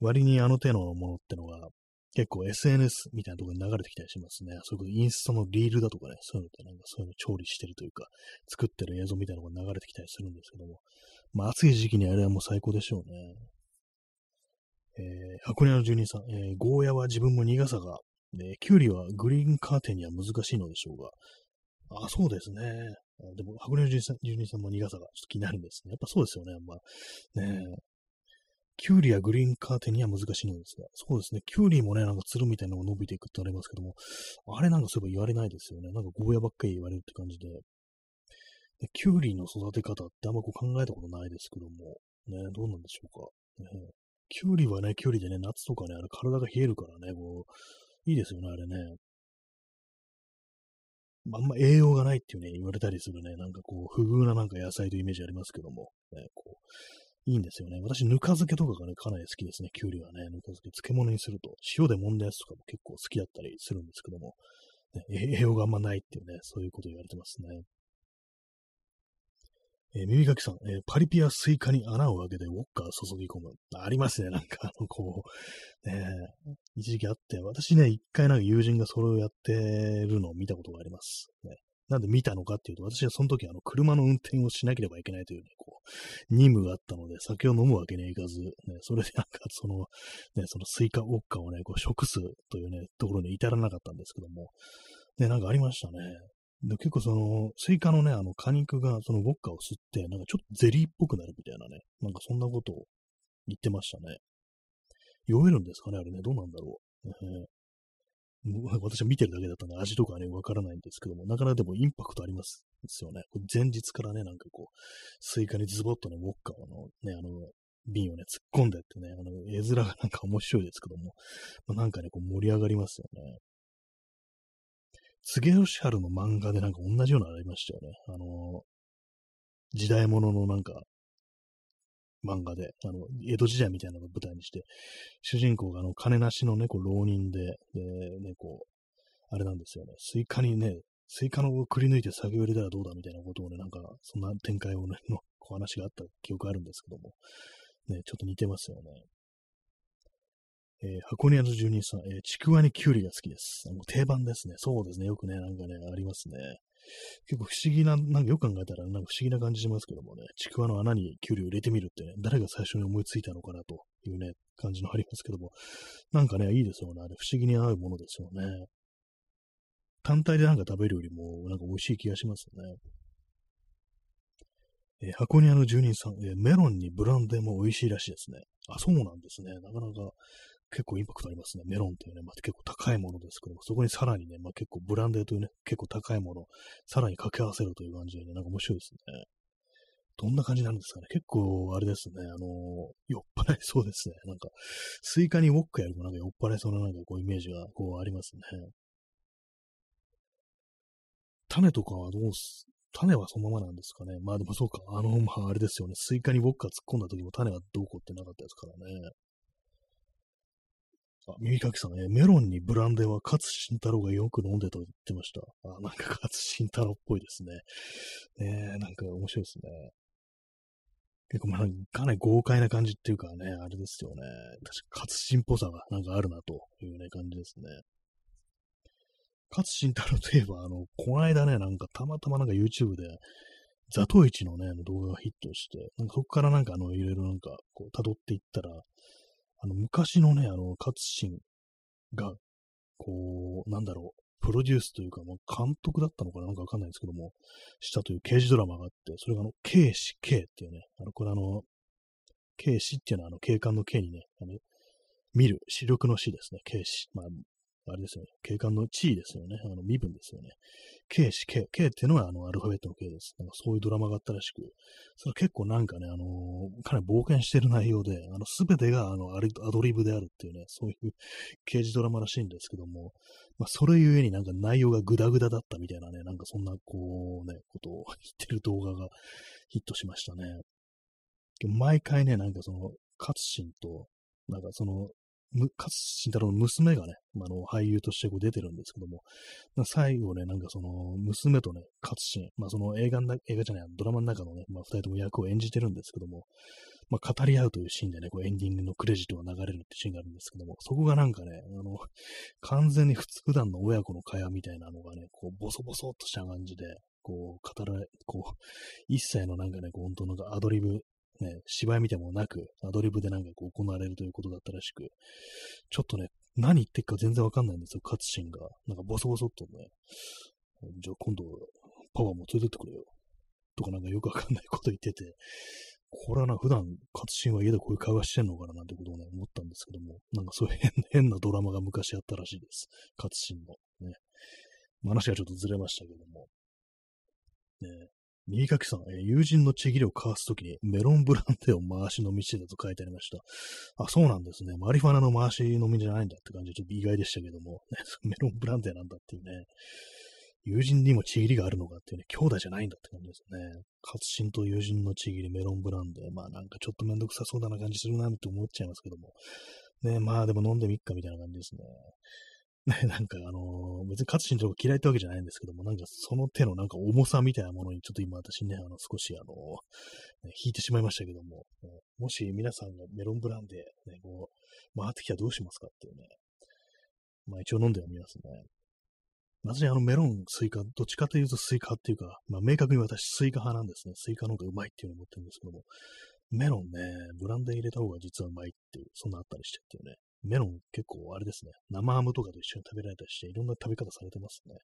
S1: 割にあの手のものってのが、結構 SNS みたいなところに流れてきたりしますね。そこ、インスタのリールだとかね、そういうのってなんかそういうの調理してるというか、作ってる映像みたいなのが流れてきたりするんですけども、まあ暑い時期にあれはもう最高でしょうね。えー、箱根の住人さん、えー、ゴーヤは自分も苦さが、ね、キュウリはグリーンカーテンには難しいのでしょうが、あ、そうですね。でも、箱根の住人さんも苦さがちょっと気になるんですね。やっぱそうですよね。まあ、ねキュウリやグリーンカーテンには難しいのですが、そうですね、キュウリもね、なんかツルみたいなのが伸びていくってありますけども、あれなんかそういえば言われないですよね。なんかゴーヤばっかり言われるって感じで。でキュウリの育て方ってあんまこう考えたことないですけども、ね、どうなんでしょうか。ね、キュウリはね、キュウリでね、夏とかね、あれ体が冷えるからね、こう、いいですよね、あれね。あんま栄養がないっていうね、言われたりするね、なんかこう、不遇ななんか野菜というイメージありますけども、ね、こう、いいんですよね。私、ぬか漬けとかがね、かなり好きですね。きゅうりはね、ぬか漬け、漬物にすると、塩で揉んだやつとかも結構好きだったりするんですけども、ね、栄養があんまないっていうね、そういうこと言われてますね。えー、耳かきさん、えー、パリピアスイカに穴を開けてウォッカー注ぎ込む。ありますね、なんか、あの、こう、ね、一時期あって、私ね、一回なんか友人がそれをやってるのを見たことがあります。ね、なんで見たのかっていうと、私はその時、あの、車の運転をしなければいけないというね、こう、任務があったので、酒を飲むわけにはいかず、ね、それでなんか、その、ね、そのスイカウォッカをね、こう、食すというね、ところに至らなかったんですけども、ね、なんかありましたね。で結構その、スイカのね、あの、果肉がそのウォッカを吸って、なんかちょっとゼリーっぽくなるみたいなね、なんかそんなことを言ってましたね。酔えるんですかね、あれね、どうなんだろう。私は見てるだけだったんで味とかね、わからないんですけども、なかなかでもインパクトありますですよね。前日からね、なんかこう、スイカにズボッとね、ウォッカのね、あの、瓶をね、突っ込んでってね、あの、絵面がなんか面白いですけども、まあ、なんかね、こう盛り上がりますよね。つげ義春の漫画でなんか同じようなのありましたよね。あの、時代物のなんか、漫画で、あの、江戸時代みたいなのを舞台にして、主人公があの、金なしのね、こう、浪人で、で、ね、こう、あれなんですよね、スイカにね、スイカのをくり抜いて酒を入れたらどうだみたいなことをね、なんか、そんな展開をね、のお話があった記憶あるんですけども、ね、ちょっと似てますよね。えー、箱庭の住人さん、えー、ちくわにきゅうりが好きです。あの定番ですね。そうですね。よくね、なんかね、ありますね。結構不思議な、なんかよく考えたら、なんか不思議な感じしますけどもね、ちくわの穴にきゅうりを入れてみるってね、誰が最初に思いついたのかなというね、感じのありますけども、なんかね、いいですよね。あれ、不思議に合うものですよね。単体でなんか食べるよりも、なんか美味しい気がしますね。えー、箱庭の住人さん、えー、メロンにブランデーも美味しいらしいですね。あ、そうなんですね。なかなか結構インパクトありますね。メロンっていうね、まあ、結構高いものですけども、そこにさらにね、まあ、結構ブランデーというね、結構高いものさらに掛け合わせるという感じでね、なんか面白いですね。どんな感じなんですかね。結構、あれですね、あのー、酔っ払いそうですね。なんか、スイカにウォッカやるとなんか酔っ払いそうななんかこうイメージがこうありますね。種とかはどうす、種はそのままなんですかね。まあでもそうか。あの、まああれですよね。スイカにウォッカ突っ込んだ時も種はどうこうってなかったですからね。あ、耳かきさん、えメロンにブランデーは勝新太郎がよく飲んでと言ってました。あ、なんか勝新太郎っぽいですね。えー、なんか面白いですね。結構まあ、かなり豪快な感じっていうかね、あれですよね。確か勝新っぽさがなんかあるなというね、感じですね。勝慎太郎といえば、あの、この間ね、なんかたまたまなんか YouTube で、ザトウイチのね、動画がヒットして、なんかそこからなんかあの、いろいろなんか、こう、辿っていったら、あの、昔のね、あの、勝新が、こう、なんだろう、プロデュースというか、もう監督だったのかななんかわかんないですけども、したという刑事ドラマがあって、それがあの、警視 K っていうね、あの、これあの、警視っていうのはあの、警官の K にね、あの、見る、視力の死ですね、警視。まあ、あれですよね、警官の地位ですよね、あの身分ですよね。K 氏、K、K っていうのはあのアルファベットの K です。なんかそういうドラマがあったらしく、それ結構なんかね、あのー、かなり冒険してる内容で、あの、すべてがあのアドリブであるっていうね、そういう 刑事ドラマらしいんですけども、まあ、それゆえになんか内容がグダグダだったみたいなね、なんかそんな、こうね、ことを 言ってる動画がヒットしましたね。毎回ね、なんかその、勝新と、なんかその、勝慎太郎の娘がね、あの、俳優としてこう出てるんですけども、最後ね、なんかその、娘とね、勝新、まあその映画の、映画じゃない、ドラマの中のね、まあ二人とも役を演じてるんですけども、まあ語り合うというシーンでね、こうエンディングのクレジットが流れるってシーンがあるんですけども、そこがなんかね、あの、完全に普通、普段の親子の会話みたいなのがね、こう、ボソボソっとした感じで、こう、語られ、こう、一切のなんかね、こう、本当のアドリブね、芝居見てもなく、アドリブでなんかこう行われるということだったらしく、ちょっとね、何言ってるか全然わかんないんですよ、勝新が。なんかボソボソっとね、じゃあ今度、パワーも連れてってくれよ。とかなんかよくわかんないこと言ってて、これはな、普段、勝新は家でこういう会話してんのかななんてことをね、思ったんですけども、なんかそういう 変なドラマが昔あったらしいです。勝新の。ね。話がちょっとずれましたけども。ね。右書きさん、え友人のちぎりを交わすときにメロンブランデーを回し飲みしてたと書いてありました。あ、そうなんですね。マリファナの回し飲みじゃないんだって感じでちょっと意外でしたけども、ね、メロンブランデーなんだっていうね。友人にもちぎりがあるのかっていうね、兄弟じゃないんだって感じですね。活心と友人のちぎり、メロンブランデー。まあなんかちょっとめんどくさそうだな感じするなって思っちゃいますけども。ね、まあでも飲んでみっかみたいな感じですね。ね、なんかあのー、別に勝新とか嫌いってわけじゃないんですけども、なんかその手のなんか重さみたいなものにちょっと今私ね、あの少しあのー、ね、引いてしまいましたけども、もし皆さんがメロンブランデー、ね、こう、回ってきたらどうしますかっていうね。まあ一応飲んではみますね。私、あのメロン、スイカ、どっちかというとスイカっていうか、まあ明確に私スイカ派なんですね。スイカの方がうまいっていうのを思ってるんですけども、メロンね、ブランデー入れた方が実はうまいっていう、そんなあったりしてっていうね。メロン結構あれですね、生ハムとかと一緒に食べられたりして、いろんな食べ方されてますね。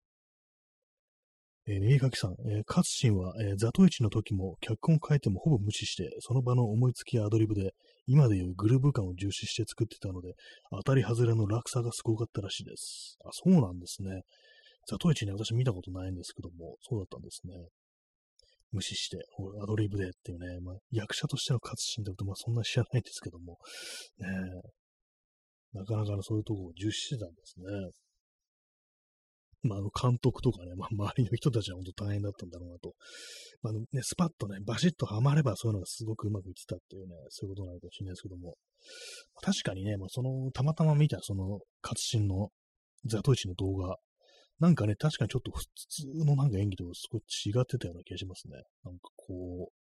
S1: えー、右書きさん、えー、カツシンは、えー、ザトイチの時も脚本書いてもほぼ無視して、その場の思いつきやアドリブで、今でいうグルーヴ感を重視して作ってたので、当たり外れの落差がすごかったらしいです。あ、そうなんですね。ザトイチね、私見たことないんですけども、そうだったんですね。無視して、アドリブでっていうね、まあ、役者としての勝新だと、まあ、そんな知らないんですけども、ねなかなかのそういうとこを重視してたんですね。まあ、あの監督とかね、まあ、周りの人たちは本当大変だったんだろうなと。まあね、スパッとね、バシッとはまればそういうのがすごくうまくいってたっていうね、そういうことなのかもしれないですけども。確かにね、まあ、その、たまたま見たその、活心のザトイチの動画、なんかね、確かにちょっと普通のなんか演技と少し違ってたような気がしますね。なんかこう、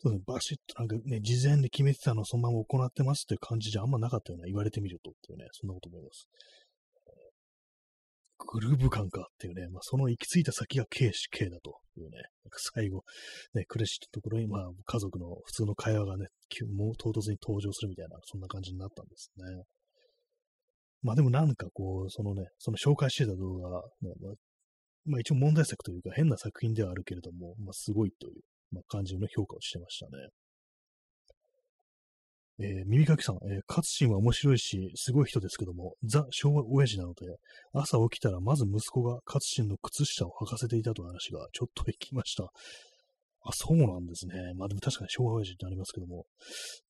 S1: そうですね、バシッとなんかね、事前に決めてたのをそのまま行ってますっていう感じじゃあんまなかったような、言われてみるとっていうね、そんなこと思います。グルーヴ感かっていうね、まあ、その行き着いた先が K し K だというね、なんか最後、ね、クレシットところに、まあ、家族の普通の会話がね、もう唐突に登場するみたいな、そんな感じになったんですね。まあでもなんかこう、そのね、その紹介してた動画、ね、まあ、まあ一応問題作というか変な作品ではあるけれども、まあすごいという、まあ、感じの評価をしてましたね。えー、耳かきさん、えー、カツシンは面白いし、すごい人ですけども、ザ・昭和親父なので、朝起きたらまず息子がカツシンの靴下を履かせていたという話がちょっと行きました。あ、そうなんですね。まあでも確かに昭和親父ってありますけども、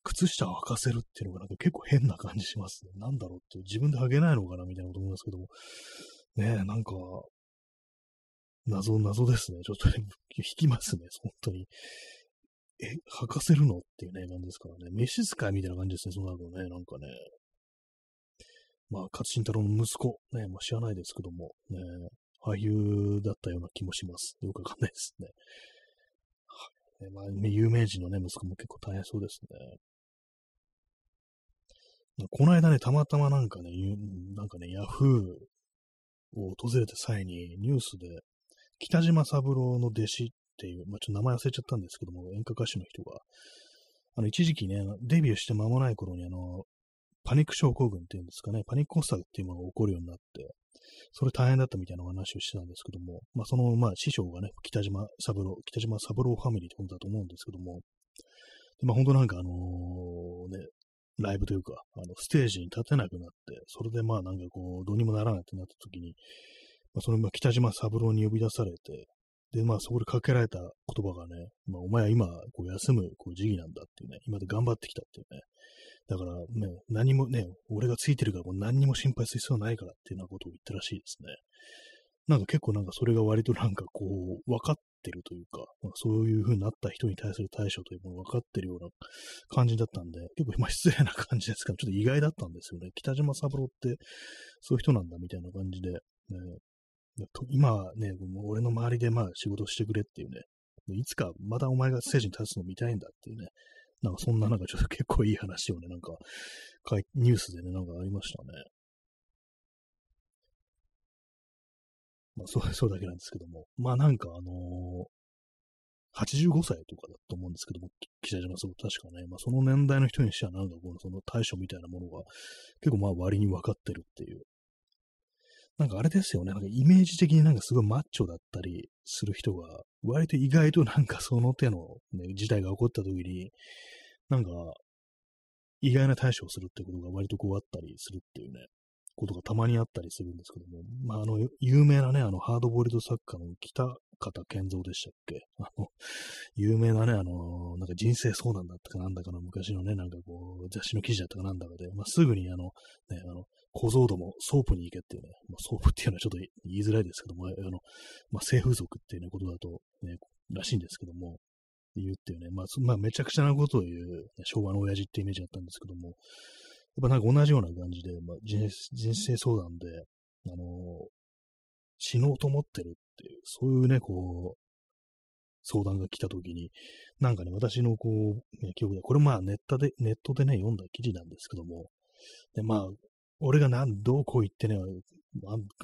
S1: 靴下を履かせるっていうのがなんか結構変な感じしますね。なんだろうって自分で履けないのかなみたいなこと思いますけども、ねえ、なんか、謎、謎ですね。ちょっと、ね、引きますね。本当に。え、履かせるのっていうね、感じですからね。召使いみたいな感じですね、そうなるとね、なんかね。まあ、勝慎太郎の息子、ね、まあ、知らないですけども、ね、俳優だったような気もします。よくわかんないですね。はい、まあ、有名人のね、息子も結構大変そうですね。この間ね、たまたまなんかね、なんかね、ヤフーを訪れた際にニュースで、北島三郎の弟子っていう、まあ、ちょっと名前忘れちゃったんですけども、演歌歌手の人が、あの、一時期ね、デビューして間もない頃に、あの、パニック症候群っていうんですかね、パニック発作っていうものが起こるようになって、それ大変だったみたいな話をしてたんですけども、まあ、その、まあ、師匠がね、北島三郎、北島三郎ファミリーってことだと思うんですけども、まあ、本当なんかあの、ね、ライブというか、あの、ステージに立てなくなって、それでまあなんかこう、どうにもならないってなった時に、まあ、そのまあ北島三郎に呼び出されて、で、まあそこでかけられた言葉がね、まあお前は今、こう休むこう時期なんだっていうね、今で頑張ってきたっていうね。だからね、何もね、俺がついてるから何にも心配する必要ないからっていうようなことを言ったらしいですね。なんか結構なんかそれが割となんかこう、分かってるというか、まあ、そういう風になった人に対する対処というもの分かってるような感じだったんで、結構今失礼な感じですから、ちょっと意外だったんですよね。北島三郎ってそういう人なんだみたいな感じで、ね、今はね、俺の周りでまあ仕事してくれっていうね、いつかまだお前がステージに立つのを見たいんだっていうね、なんかそんななんかちょっと結構いい話をね、なんか、ニュースでね、なんかありましたね。まあそう、そうだけなんですけども。まあなんかあのー、85歳とかだと思うんですけども、記者じゃます確かね、まあその年代の人にしてはなんかこのその対処みたいなものが結構まあ割に分かってるっていうなんかあれですよね、なんかイメージ的になんかすごいマッチョだったりする人が、割と意外となんかその手の、ね、事態が起こった時に、なんか意外な対処をするってことが割とこうあったりするっていうね、ことがたまにあったりするんですけども、まあ、あの、有名なね、あの、ハードボイルド作家の北方謙三でしたっけ？あの、有名なね、あの、なんか人生相談だったかなんだかの昔のね、なんかこう、雑誌の記事だったかなんだかで、まあ、すぐにあの、ね、あの、小僧どもソープに行けっていうね、まあ、ソープっていうのはちょっと言いづらいですけども、あの、まあ、性風俗っていうね、ことだと、ね、らしいんですけども、言うっていうね、まあ、まあ、めちゃくちゃなことを言う、ね、昭和の親父ってイメージだったんですけども、やっぱなんか同じような感じで、まあ、人生相談で、あの死のうと思ってるっていう、そういうね、こう、相談が来た時に、なんかね、私のこう、ね、記憶で、これまあネットで、ネットでね、読んだ記事なんですけども、で、まあ、俺が何、どうこう言ってね、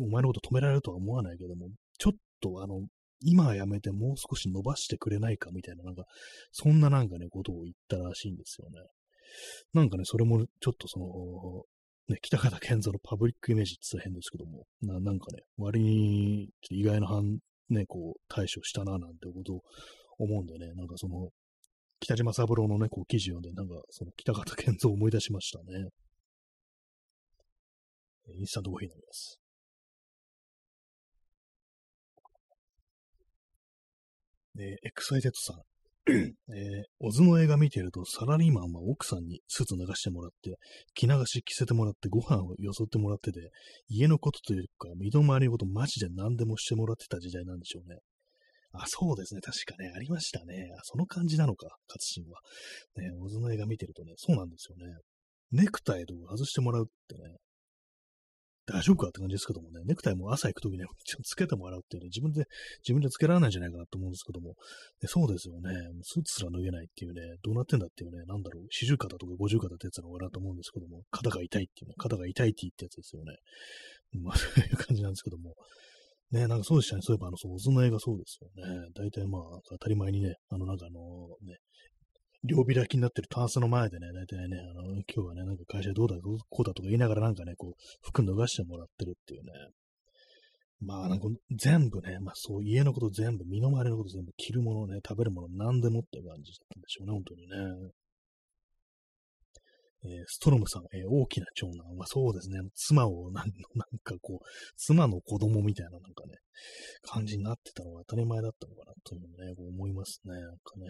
S1: お前のこと止められるとは思わないけども、ちょっとあの、今はやめてもう少し伸ばしてくれないかみたいな、なんか、そんななんかね、ことを言ったらしいんですよね。なんかね、それもちょっとその、ね、北方健三のパブリックイメージって言ったら変ですけども、ななんかね、割に意外な反、ね、こう、対処したな、なんてことを思うんでね、なんかその、北島三郎のね、こう記事をね、なんかその北方健三を思い出しましたね。インスタントコーヒー飲みます。えー、エクサイテッドさん。えー、小津の映画見てると、サラリーマンは奥さんにスーツ脱がしてもらって、着流し着せてもらって、ご飯をよそってもらってて、家のことというか、身の回りのことマジで何でもしてもらってた時代なんでしょうね。あ、そうですね。確かね、ありましたね。あその感じなのか、勝新は。ね、小津の映画見てるとね、そうなんですよね。ネクタイとか外してもらうってね、大丈夫かって感じですけどもね、ネクタイも朝行くときね、ち つけてもらうっていうね、自分で、自分でつけられないんじゃないかなと思うんですけども、でそうですよね、スーツすら脱げないっていうね、どうなってんだっていうね、なんだろう、四十肩とか五十肩ってやつなのかなと思うんですけども、肩が痛いっていうね、肩が痛いって言ってやつですよね。まあ、そういう感じなんですけども、ね、なんかそうでしたね。そういえば、あの、そう、オズの映画そうですよね。大体まあ、当たり前にね、あの、なんかあの、ね、両開きになってるタンスの前でね、大体ね、あの、今日はね、なんか会社でどうだ、こうだとか言いながらなんかね、こう、服脱がしてもらってるっていうね。まあ、なんか全部ね、まあそう、家のこと全部、身の回りのこと全部、着るものね、食べるもの、何でもって感じだったんでしょうね、本当にね。えー、ストロムさん、えー、大きな長男はそうですね、妻をなん、なんかこう、妻の子供みたいななんかね、感じになってたのが当たり前だったのかなというのね、こう思いますね。なんかね。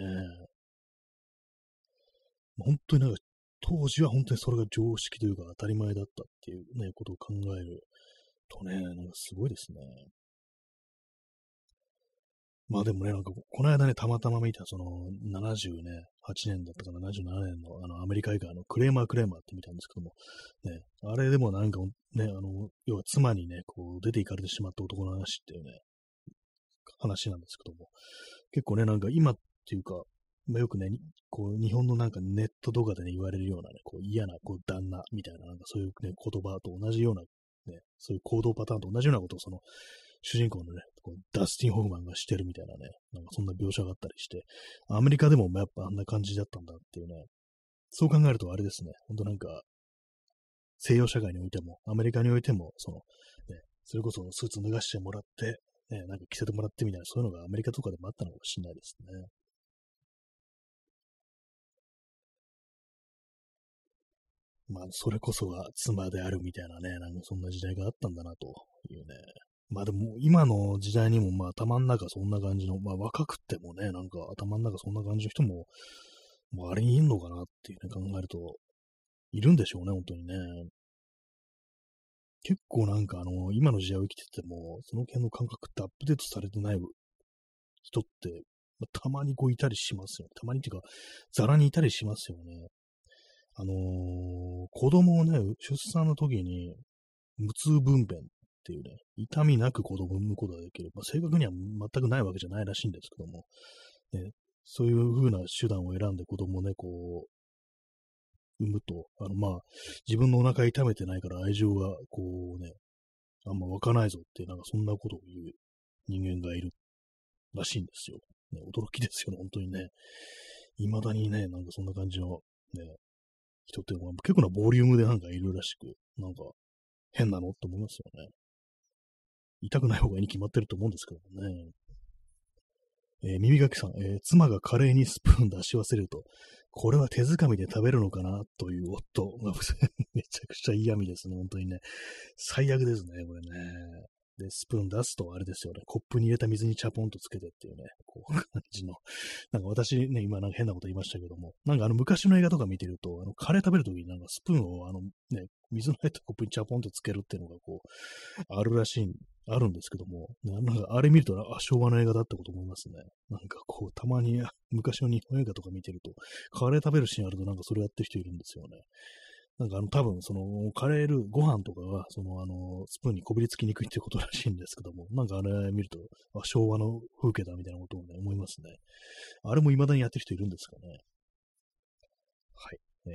S1: 本当になんか、当時は本当にそれが常識というか当たり前だったっていうね、ことを考えるとね、なんかすごいですね。まあでもね、なんか、この間ね、たまたま見た、その、70ね、8年だったかな、77年の、あの、アメリカ映画のクレーマークレーマーって見たんですけども、ね、あれでもなんか、ね、あの、要は妻にね、こう、出て行かれてしまった男の話っていうね、話なんですけども、結構ね、なんか今っていうか、まあ、よくね、こう、日本のなんかネット動画でね、言われるようなね、こう嫌なこう旦那みたいな、なんかそういうね、言葉と同じような、ね、そういう行動パターンと同じようなことをその、主人公のね、こうダスティン・ホフマンがしてるみたいなね、なんかそんな描写があったりして、アメリカでもやっぱあんな感じだったんだっていうね、そう考えるとあれですね、ほんとなんか、西洋社会においても、アメリカにおいても、その、ね、それこそスーツ脱がしてもらって、ね、なんか着せてもらってみたいな、そういうのがアメリカとかでもあったのかもしれないですね。まあ、それこそが妻であるみたいなね、なんかそんな時代があったんだなというね。まあでも、今の時代にも、まあ、頭ん中そんな感じの、まあ、若くてもね、なんか頭ん中そんな感じの人も、まあ、あれにいんのかなっていうね、考えると、いるんでしょうね、本当にね。結構なんかあの、今の時代を生きてても、その辺の感覚ってアップデートされてない人って、まあ、たまにこういたりしますよね。たまにっていうか、ザラにいたりしますよね。あのー、子供をね、出産の時に、無痛分娩っていうね、痛みなく子供を産むことができる。まあ、正確には全くないわけじゃないらしいんですけども、ね、そういう風な手段を選んで子供をね、こう、産むと、あの、まあ、自分のお腹痛めてないから愛情が、こうね、あんま湧かないぞって、なんかそんなことを言う人間がいるらしいんですよ。ね、驚きですよね、本当にね。未だにね、なんかそんな感じの、ね、人っていうのは結構なボリュームでなんかいるらしく、なんか変なのって思いますよね。痛くない方がいいに決まってると思うんですけどもね。えー、耳かきさん、えー、妻がカレーにスプーン出し忘れると、これは手づかみで食べるのかな？という夫が めちゃくちゃ嫌味ですね、本当にね。最悪ですね、これね。で、スプーン出すとあれですよね、コップに入れた水にチャポンとつけてっていうね、こう 感じの。なんか私ね、今なんか変なこと言いましたけども、なんかあの昔の映画とか見てると、あのカレー食べるときになんかスプーンをあのね、水の入ったコップにチャポンとつけるっていうのがこう、あるらしい、あるんですけども、なんかあれ見ると、あ、昭和の映画だったこと思いますね。なんかこう、たまに昔の日本映画とか見てると、カレー食べるシーンあるとなんかそれやってる人いるんですよね。なんかあの、多分、その、カレール、ご飯とかが、その、あの、スプーンにこびりつきにくいってことらしいんですけども、なんかあれ見ると、あ、昭和の風景だみたいなことをね、思いますね。あれも未だにやってる人いるんですかね？はい。えー、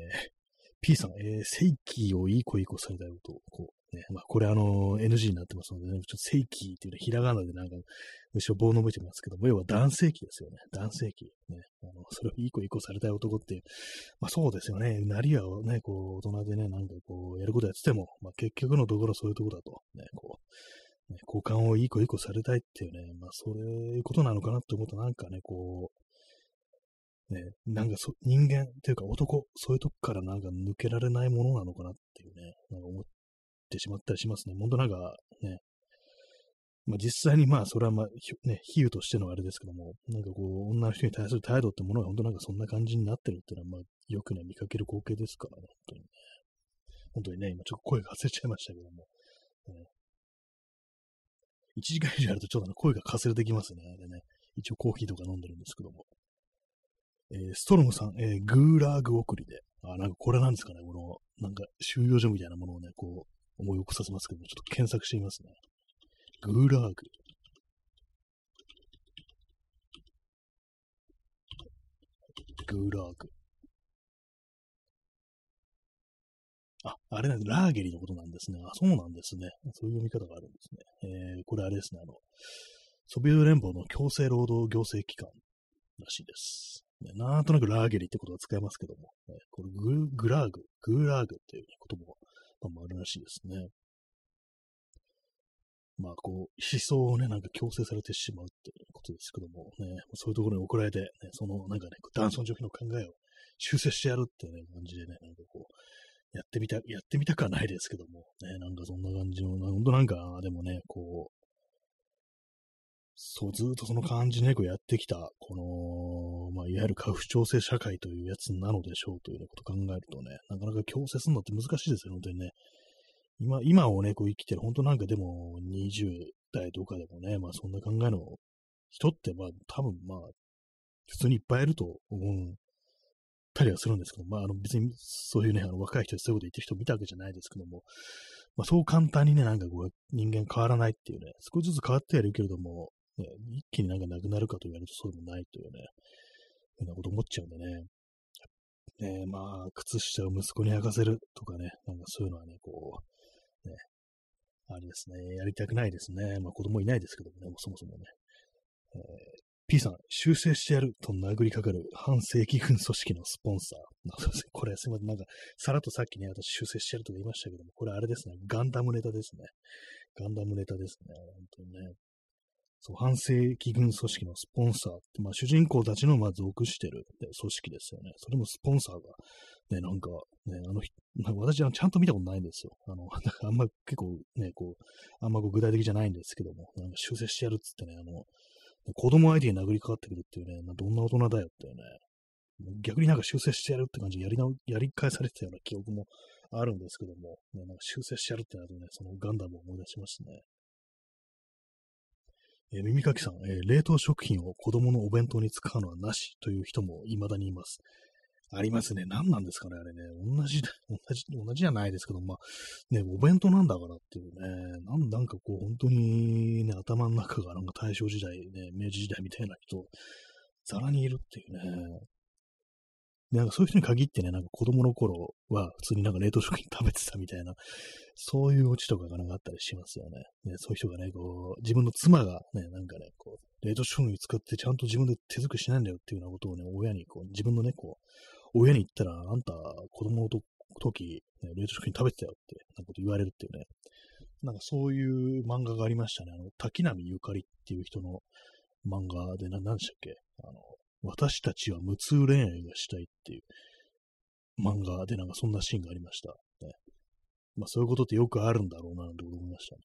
S1: P さん、えー、正規をいい子いい子されたよと、こう、ね、まあ、これあの、NG になってますのでね、ちょっと正規っていうね、ひらがなでなんか、むしろ棒の向いてますけども、要は男性器ですよね。男性器。ね。あの、それをいい子いい子されたい男っていう。まあそうですよね。なりはね、こう、大人でね、なんかこう、やることやってても、まあ結局のところそういうとこだと。ね、こう、ね、交換をいい子いい子されたいっていうね、まあそういうことなのかなって思うとなんかね、こう、ね、なんかそ人間っていうか男、そういうとこからなんか抜けられないものなのかなっていうね、なんか思ってしまったりしますね。本当なんかね、まあ、実際にまあ、それはまあ、ね、比喩としてのあれですけども、なんかこう、女の人に対する態度ってものが本当なんかそんな感じになってるっていうのは、まあ、よくね、見かける光景ですからね、本当にね。本当にね、今ちょっと声が忘れちゃいましたけども。ね、1時間以上やるとちょっと声がかすれてきますね、あれね。一応コーヒーとか飲んでるんですけども。えー、ストロムさん、えー、グーラーグ送りで。あ、なんかこれなんですかね、この、なんか収容所みたいなものをね、こう、思い起こさせますけども、ちょっと検索してみますね。グーラーグ。グーラーグ。あ、あれなんです。ラーゲリのことなんですね。あ、そうなんですね。そういう読み方があるんですね。えー、これあれですね。あの、ソビエト連邦の強制労働行政機関らしいです。ね、なんとなくラーゲリってことが使えますけども、ね、これググラーグ、グーラーグっていうことも、まあ、あるらしいですね。まあ、こう、思想をね、なんか強制されてしまうっていうことですけども、ね、そういうところに送られて、ね、その、なんかね、男尊女卑の考えを修正してやるっていうね、感じでね、なんかこう、やってみた、やってみたくはないですけども、ね、なんかそんな感じの、ほんとなんか、でもね、こう、そう、ずっとその感じ、ね、こうやってきた、この、まあ、いわゆる過不調整社会というやつなのでしょうという、ね、ことを考えるとね、なかなか強制するのって難しいですよ、本当にね。今、今をね、こう生きてる、本当なんかでも20代とかでもね、まあそんな考えの人って、まあ多分まあ、普通にいっぱいいると思うたりはするんですけど、まあ、あの別にそういうね、あの若い人でそういうこと言ってる人を見たわけじゃないですけども、まあ、そう簡単にね、なんかこう、人間変わらないっていうね、少しずつ変わってはいるけれども、ね、一気になんかなくなるかと言われるとそうでもないというね、ふうなこと思っちゃうんでね。ねまあ、靴下を息子に履かせるとかね、なんかそういうのはね、こう、ね、あれですね、やりたくないですね。まあ子供いないですけどもね、もそもそもね。えー、P さん、修正してやると殴りかかる反正規軍組織のスポンサー。これすいません。なんか、さらっとさっきね、私修正してやるとか言いましたけども、これあれですね。ガンダムネタですね。ガンダムネタですね。本当にね。そう、反正規軍組織のスポンサーって、まあ主人公たちのまあ属してる組織ですよね。それもスポンサーが、ね、なんか、ね、あの、私はちゃんと見たことないんですよ。あの、あんま結構ね、こう、あんまこう具体的じゃないんですけども、なんか修正してやるっつってね、あの、子供相手に殴りかかってくるっていうね、どんな大人だよっていうね、逆になんか修正してやるって感じでやりな、やり返されてたような記憶もあるんですけども、ね、なんか修正してやるってなるとね、そのガンダムを思い出しますね。えー、耳かきさん、えー、冷凍食品を子供のお弁当に使うのはなしという人も未だにいます。ありますね。何なんですかね、あれね。同じ、同じ、同じじゃないですけど、まあ、ね、お弁当なんだからっていうね、なんなんかこう、本当にね、頭の中がなんか大正時代、ね、明治時代みたいな人、ざらにいるっていうね。なんかそういう人に限ってね、なんか子供の頃は普通になんか冷凍食品食べてたみたいな、そういうオチとかがなんかあったりしますよね。ねそういう人がね、こう、自分の妻がね、なんかね、こう、冷凍食品使ってちゃんと自分で手作りしないんだよっていうようなことをね、親にこう、自分のね、こう、親に言ったら、あんた、子供の時、ね、冷凍食品食べてたよって、なんかこと言われるっていうね。なんかそういう漫画がありましたね。あの、滝波ゆかりっていう人の漫画で、な、なんでしたっけ？あの、私たちは無痛恋愛がしたいっていう漫画でなんかそんなシーンがありました。ね、まあそういうことってよくあるんだろうなと思いましたね。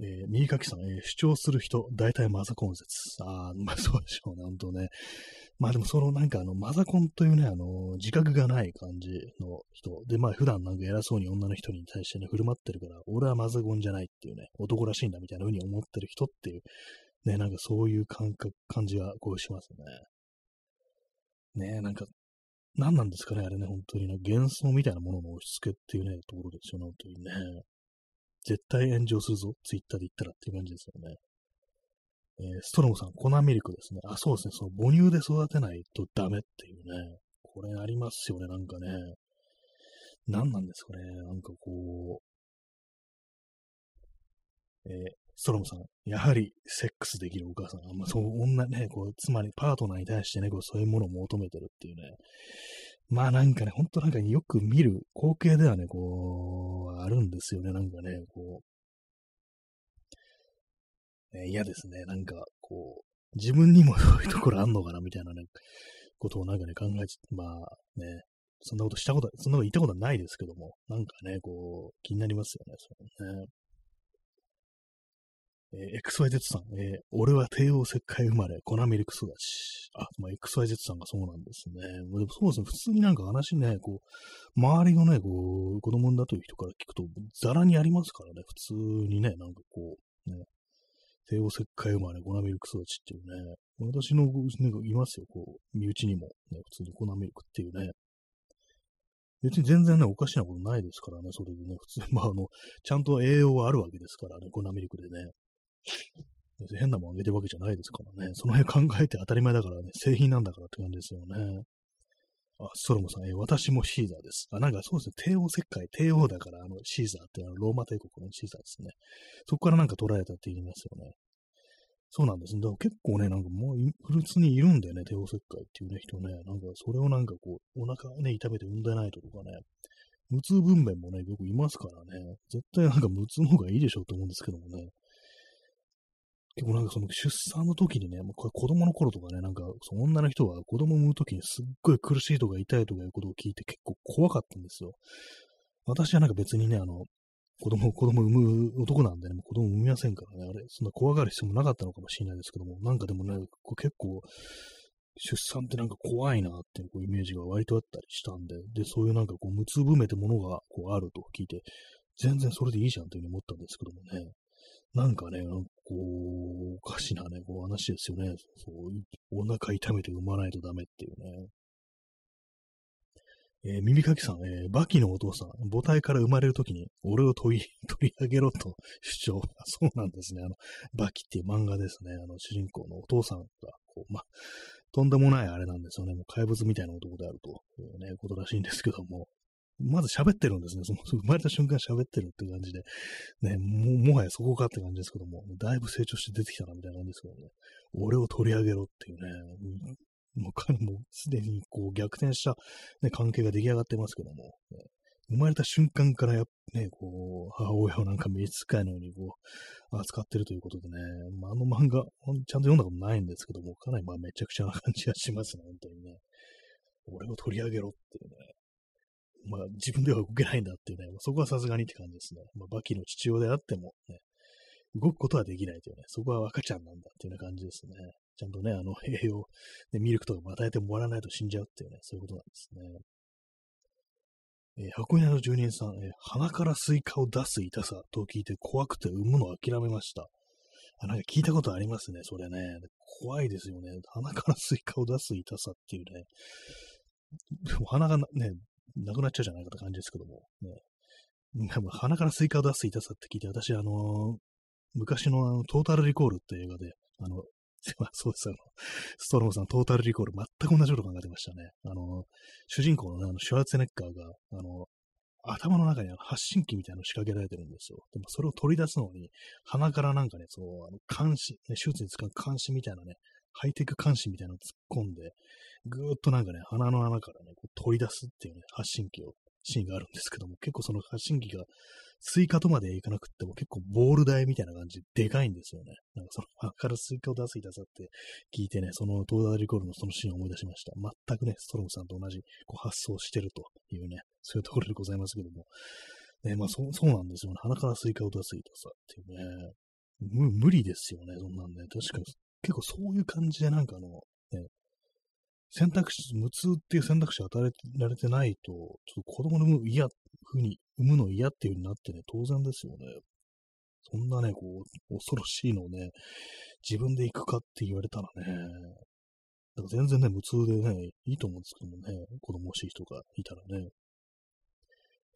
S1: えー、右書きさん、えー、主張する人、大体マザコン説。ああ、まあそうでしょうね、本当ね。まあでもそのなんかあの、マザコンというね、あの、自覚がない感じの人。で、まあ普段なんか偉そうに女の人に対してね、振る舞ってるから、俺はマザコンじゃないっていうね、男らしいんだみたいな風に思ってる人っていう、ね、なんかそういう感覚、感じがこうしますね。ねなんか、何なんですかね、あれね、本当にね、幻想みたいなものの押し付けっていうね、ところですよね、本当にね。絶対炎上するぞ、ツイッターで言ったらっていう感じですよね。えー、ストロムさん、粉ミルクですね。あ、そうですね。その母乳で育てないとダメっていうね。これありますよね、なんかね。何なんですかね。なんかこう。えー、ストロムさん、やはりセックスできるお母さん。あんまそう、女ね、こう、つまりパートナーに対してね、こう、そういうものを求めてるっていうね。まあなんかね、ほんとなんかよく見る光景ではね、こう、あるんですよね、なんかね、こう。ね、嫌ですね、なんか、こう、自分にもそういうところあんのかな、みたいなね、ことをなんかね、考え、まあね、そんなことしたこと、そんなこと言ったことはないですけども、なんかね、こう、気になりますよね、それね。えー、XYZ さん、えー、俺は帝王切開生まれ、粉ミルク育ち。あ、まあ、XYZ さんがそうなんですね。でもそうですね、普通になんか話ね、こう、周りのね、こう、子供だという人から聞くと、ザラにありますからね、普通にね、なんかこう、ね、帝王切開生まれ、粉ミルク育ちっていうね、私の、ね、いますよ、こう、身内にも、ね、普通に粉ミルクっていうね、別に全然ね、おかしなことないですからね、それでね、普通、まあ、あの、ちゃんと栄養はあるわけですからね、粉ミルクでね。変なもんあげてるわけじゃないですからね。その辺考えて当たり前だからね、製品なんだからって感じですよね。あ、ソロモさん、えー、私もシーザーです。あ、なんかそうですね、帝王切開、帝王だから、あの、シーザーってあのローマ帝国のシーザーですね。そこからなんか捉えたって言いますよね。そうなんですね。だから結構ね、なんかもう、フ通にいるんだよね、帝王切開っていうね、人ね。なんか、それをなんかこう、お腹ね、痛めて産んでないととかね、無痛分娩もね、よくいますからね、絶対なんか無痛の方がいいでしょうと思うんですけどもね。結構なんかその出産の時にね、もうこれ子供の頃とかね、なんかその女の人は子供産む時にすっごい苦しいとか痛いとかいうことを聞いて結構怖かったんですよ。私はなんか別にね、あの、子供、子供産む男なんでね、もう子供産みませんからね、あれ、そんな怖がる必要もなかったのかもしれないですけども、なんかでもね、結構、出産ってなんか怖いなっていうこうイメージが割とあったりしたんで、で、そういうなんかこう、無痛分娩ってものがこうあると聞いて、全然それでいいじゃんというふうに思ったんですけどもね。なんかね、こう、おかしなね、こう話ですよね。そう、お腹痛めて産まないとダメっていうね。えー、耳かきさん、えー、バキのお父さん、母体から生まれるときに、俺を取り、取り上げろと主張。そうなんですね。あの、バキっていう漫画ですね。あの、主人公のお父さんが、こう、まとんでもないあれなんですよね。もう怪物みたいな男であるというね、ことらしいんですけども。まず喋ってるんですね。その 生まれた瞬間喋ってるって感じで、ね、も、もはやそこかって感じですけども、だいぶ成長して出てきたなみたいな感じですけどね、俺を取り上げろっていうね、もう彼 もすでにこう逆転した、ね、関係が出来上がってますけども、生まれた瞬間からやね、こう、母親をなんか召使いのようにこう、扱ってるということでね、まあ、あの漫画、ちゃんと読んだことないんですけども、かなりまあめちゃくちゃな感じがしますね、本当にね。俺を取り上げろっていうね。まあ、自分では動けないんだっていうね、まそこはさすがにって感じですね。まあ、バキの父親であっても、ね、動くことはできないというね、そこは赤ちゃんなんだっていうような感じですね。ちゃんとね、あの、栄養、ね、ミルクとかも与えてもらわないと死んじゃうっていうね、そういうことなんですね。えー、箱根の住人さん、えー、鼻からスイカを出す痛さと聞いて怖くて産むのを諦めました。あ、なんか聞いたことありますね、それね。怖いですよね。鼻からスイカを出す痛さっていうね。でも鼻がね、なくなっちゃうじゃないかって感じですけども、ね。鼻からスイカを出す痛さって聞いて、私、あのー、昔のあのトータルリコールって映画で、あの、そうです、あの、ストロムさん、トータルリコール、全く同じこと考えてましたね。あの、主人公のね、あの、シュワーツェネッカーが、あの、頭の中に発信機みたいなの仕掛けられてるんですよ。でもそれを取り出すのに、鼻からなんかね、そう、あの、監視、ね、手術に使う監視みたいなね、ハイテク監視みたいなのを突っ込んで、ぐーっとなんかね、鼻の穴からね、こう取り出すっていうね、発信機を、シーンがあるんですけども、結構その発信機が、スイカとまでいかなくっても結構ボール大みたいな感じでかいんですよね。なんかその鼻からスイカを出す痛さって聞いてね、そのトータル・リコールのそのシーンを思い出しました。全くね、ストロムさんと同じこう発想してるというね、そういうところでございますけども。ね、まあそそうなんですよね。鼻からスイカを出す痛さっていうね。無理ですよね、そんなんね。確かに結構そういう感じでなんかあの、ね、選択肢、無痛っていう選択肢を与えられてないと、ちょっと子供の産む嫌、ふうに産むの嫌っていう風になってね、当然ですよね。そんなね、こう、恐ろしいのをね、自分で行くかって言われたらね、だから全然ね、無痛でね、いいと思うんですけどもね、子供欲しい人がいたらね。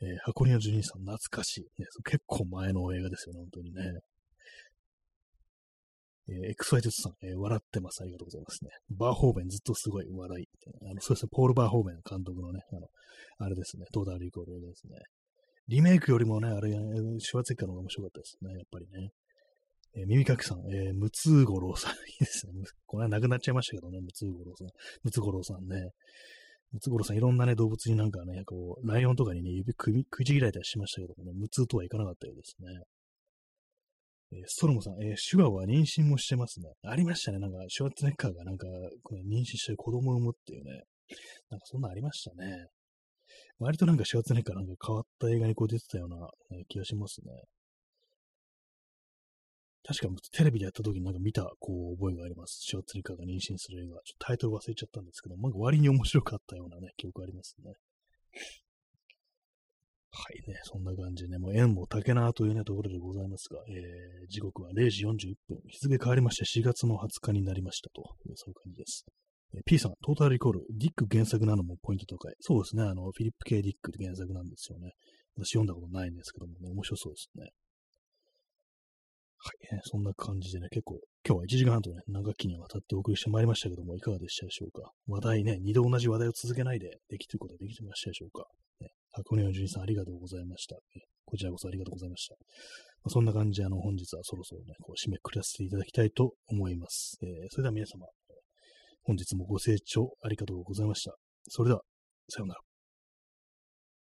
S1: えー、箱庭ジュニーさん、懐かしい、ね。結構前の映画ですよね、本当にね。えー、XYZ さん、えー、笑ってます。ありがとうございますね。バーホーベンずっとすごい笑い。あの、そうですね、ポール・バーホーベン監督のね、あの、あれですね、トータルリコールですね。リメイクよりもね、あれ、シュワツェッカーの方が面白かったですね、やっぱりね。えー、耳かきさん、えー、ムツゴロウさん、いいですね。この間亡くなっちゃいましたけどね、ムツゴロウさん。ムツゴロウさんね。ムツゴロウさん、いろんなね、動物になんかね、こう、ライオンとかにね、指食いちぎられたりしましたけどもね、無痛とはいかなかったようですね。えー、ストロムさん、えー、シュワは妊娠もしてますね。ありましたね。なんか、シュワッツネッカーがなんか、これ妊娠して子供を産むっていうね。なんかそんなありましたね。割となんかシュワッツネッカーなんか変わった映画にこう出てたような、ね、気がしますね。確かテレビでやった時になんか見たこう覚えがあります。シュワッツネッカーが妊娠する映画。ちょっとタイトル忘れちゃったんですけど、なんか割に面白かったようなね、記憶ありますね。はいね、そんな感じでね、もう縁も竹縄というね、ところでございますが、えー、時刻は0時41分、日付変わりまして4月の20日になりましたと、そういう感じです。え P さん、トータルリコール、ディック原作なのもポイント高い。そうですね、あの、フィリップ・ケイ・ディック原作なんですよね。私読んだことないんですけどもね、面白そうですね。はい、ね、そんな感じでね、結構、今日は1時間半とね、長きにわたってお送りしてまいりましたけども、いかがでしたでしょうか。話題ね、二度同じ話題を続けないでできてることができてましたでしょうか。箱根の順さんありがとうございました。こちらこそありがとうございました。まあ、そんな感じで、あの、本日はそろそろね、こう締めくくらせていただきたいと思います。えー、それでは皆様、本日もご清聴ありがとうございました。それでは、さようなら。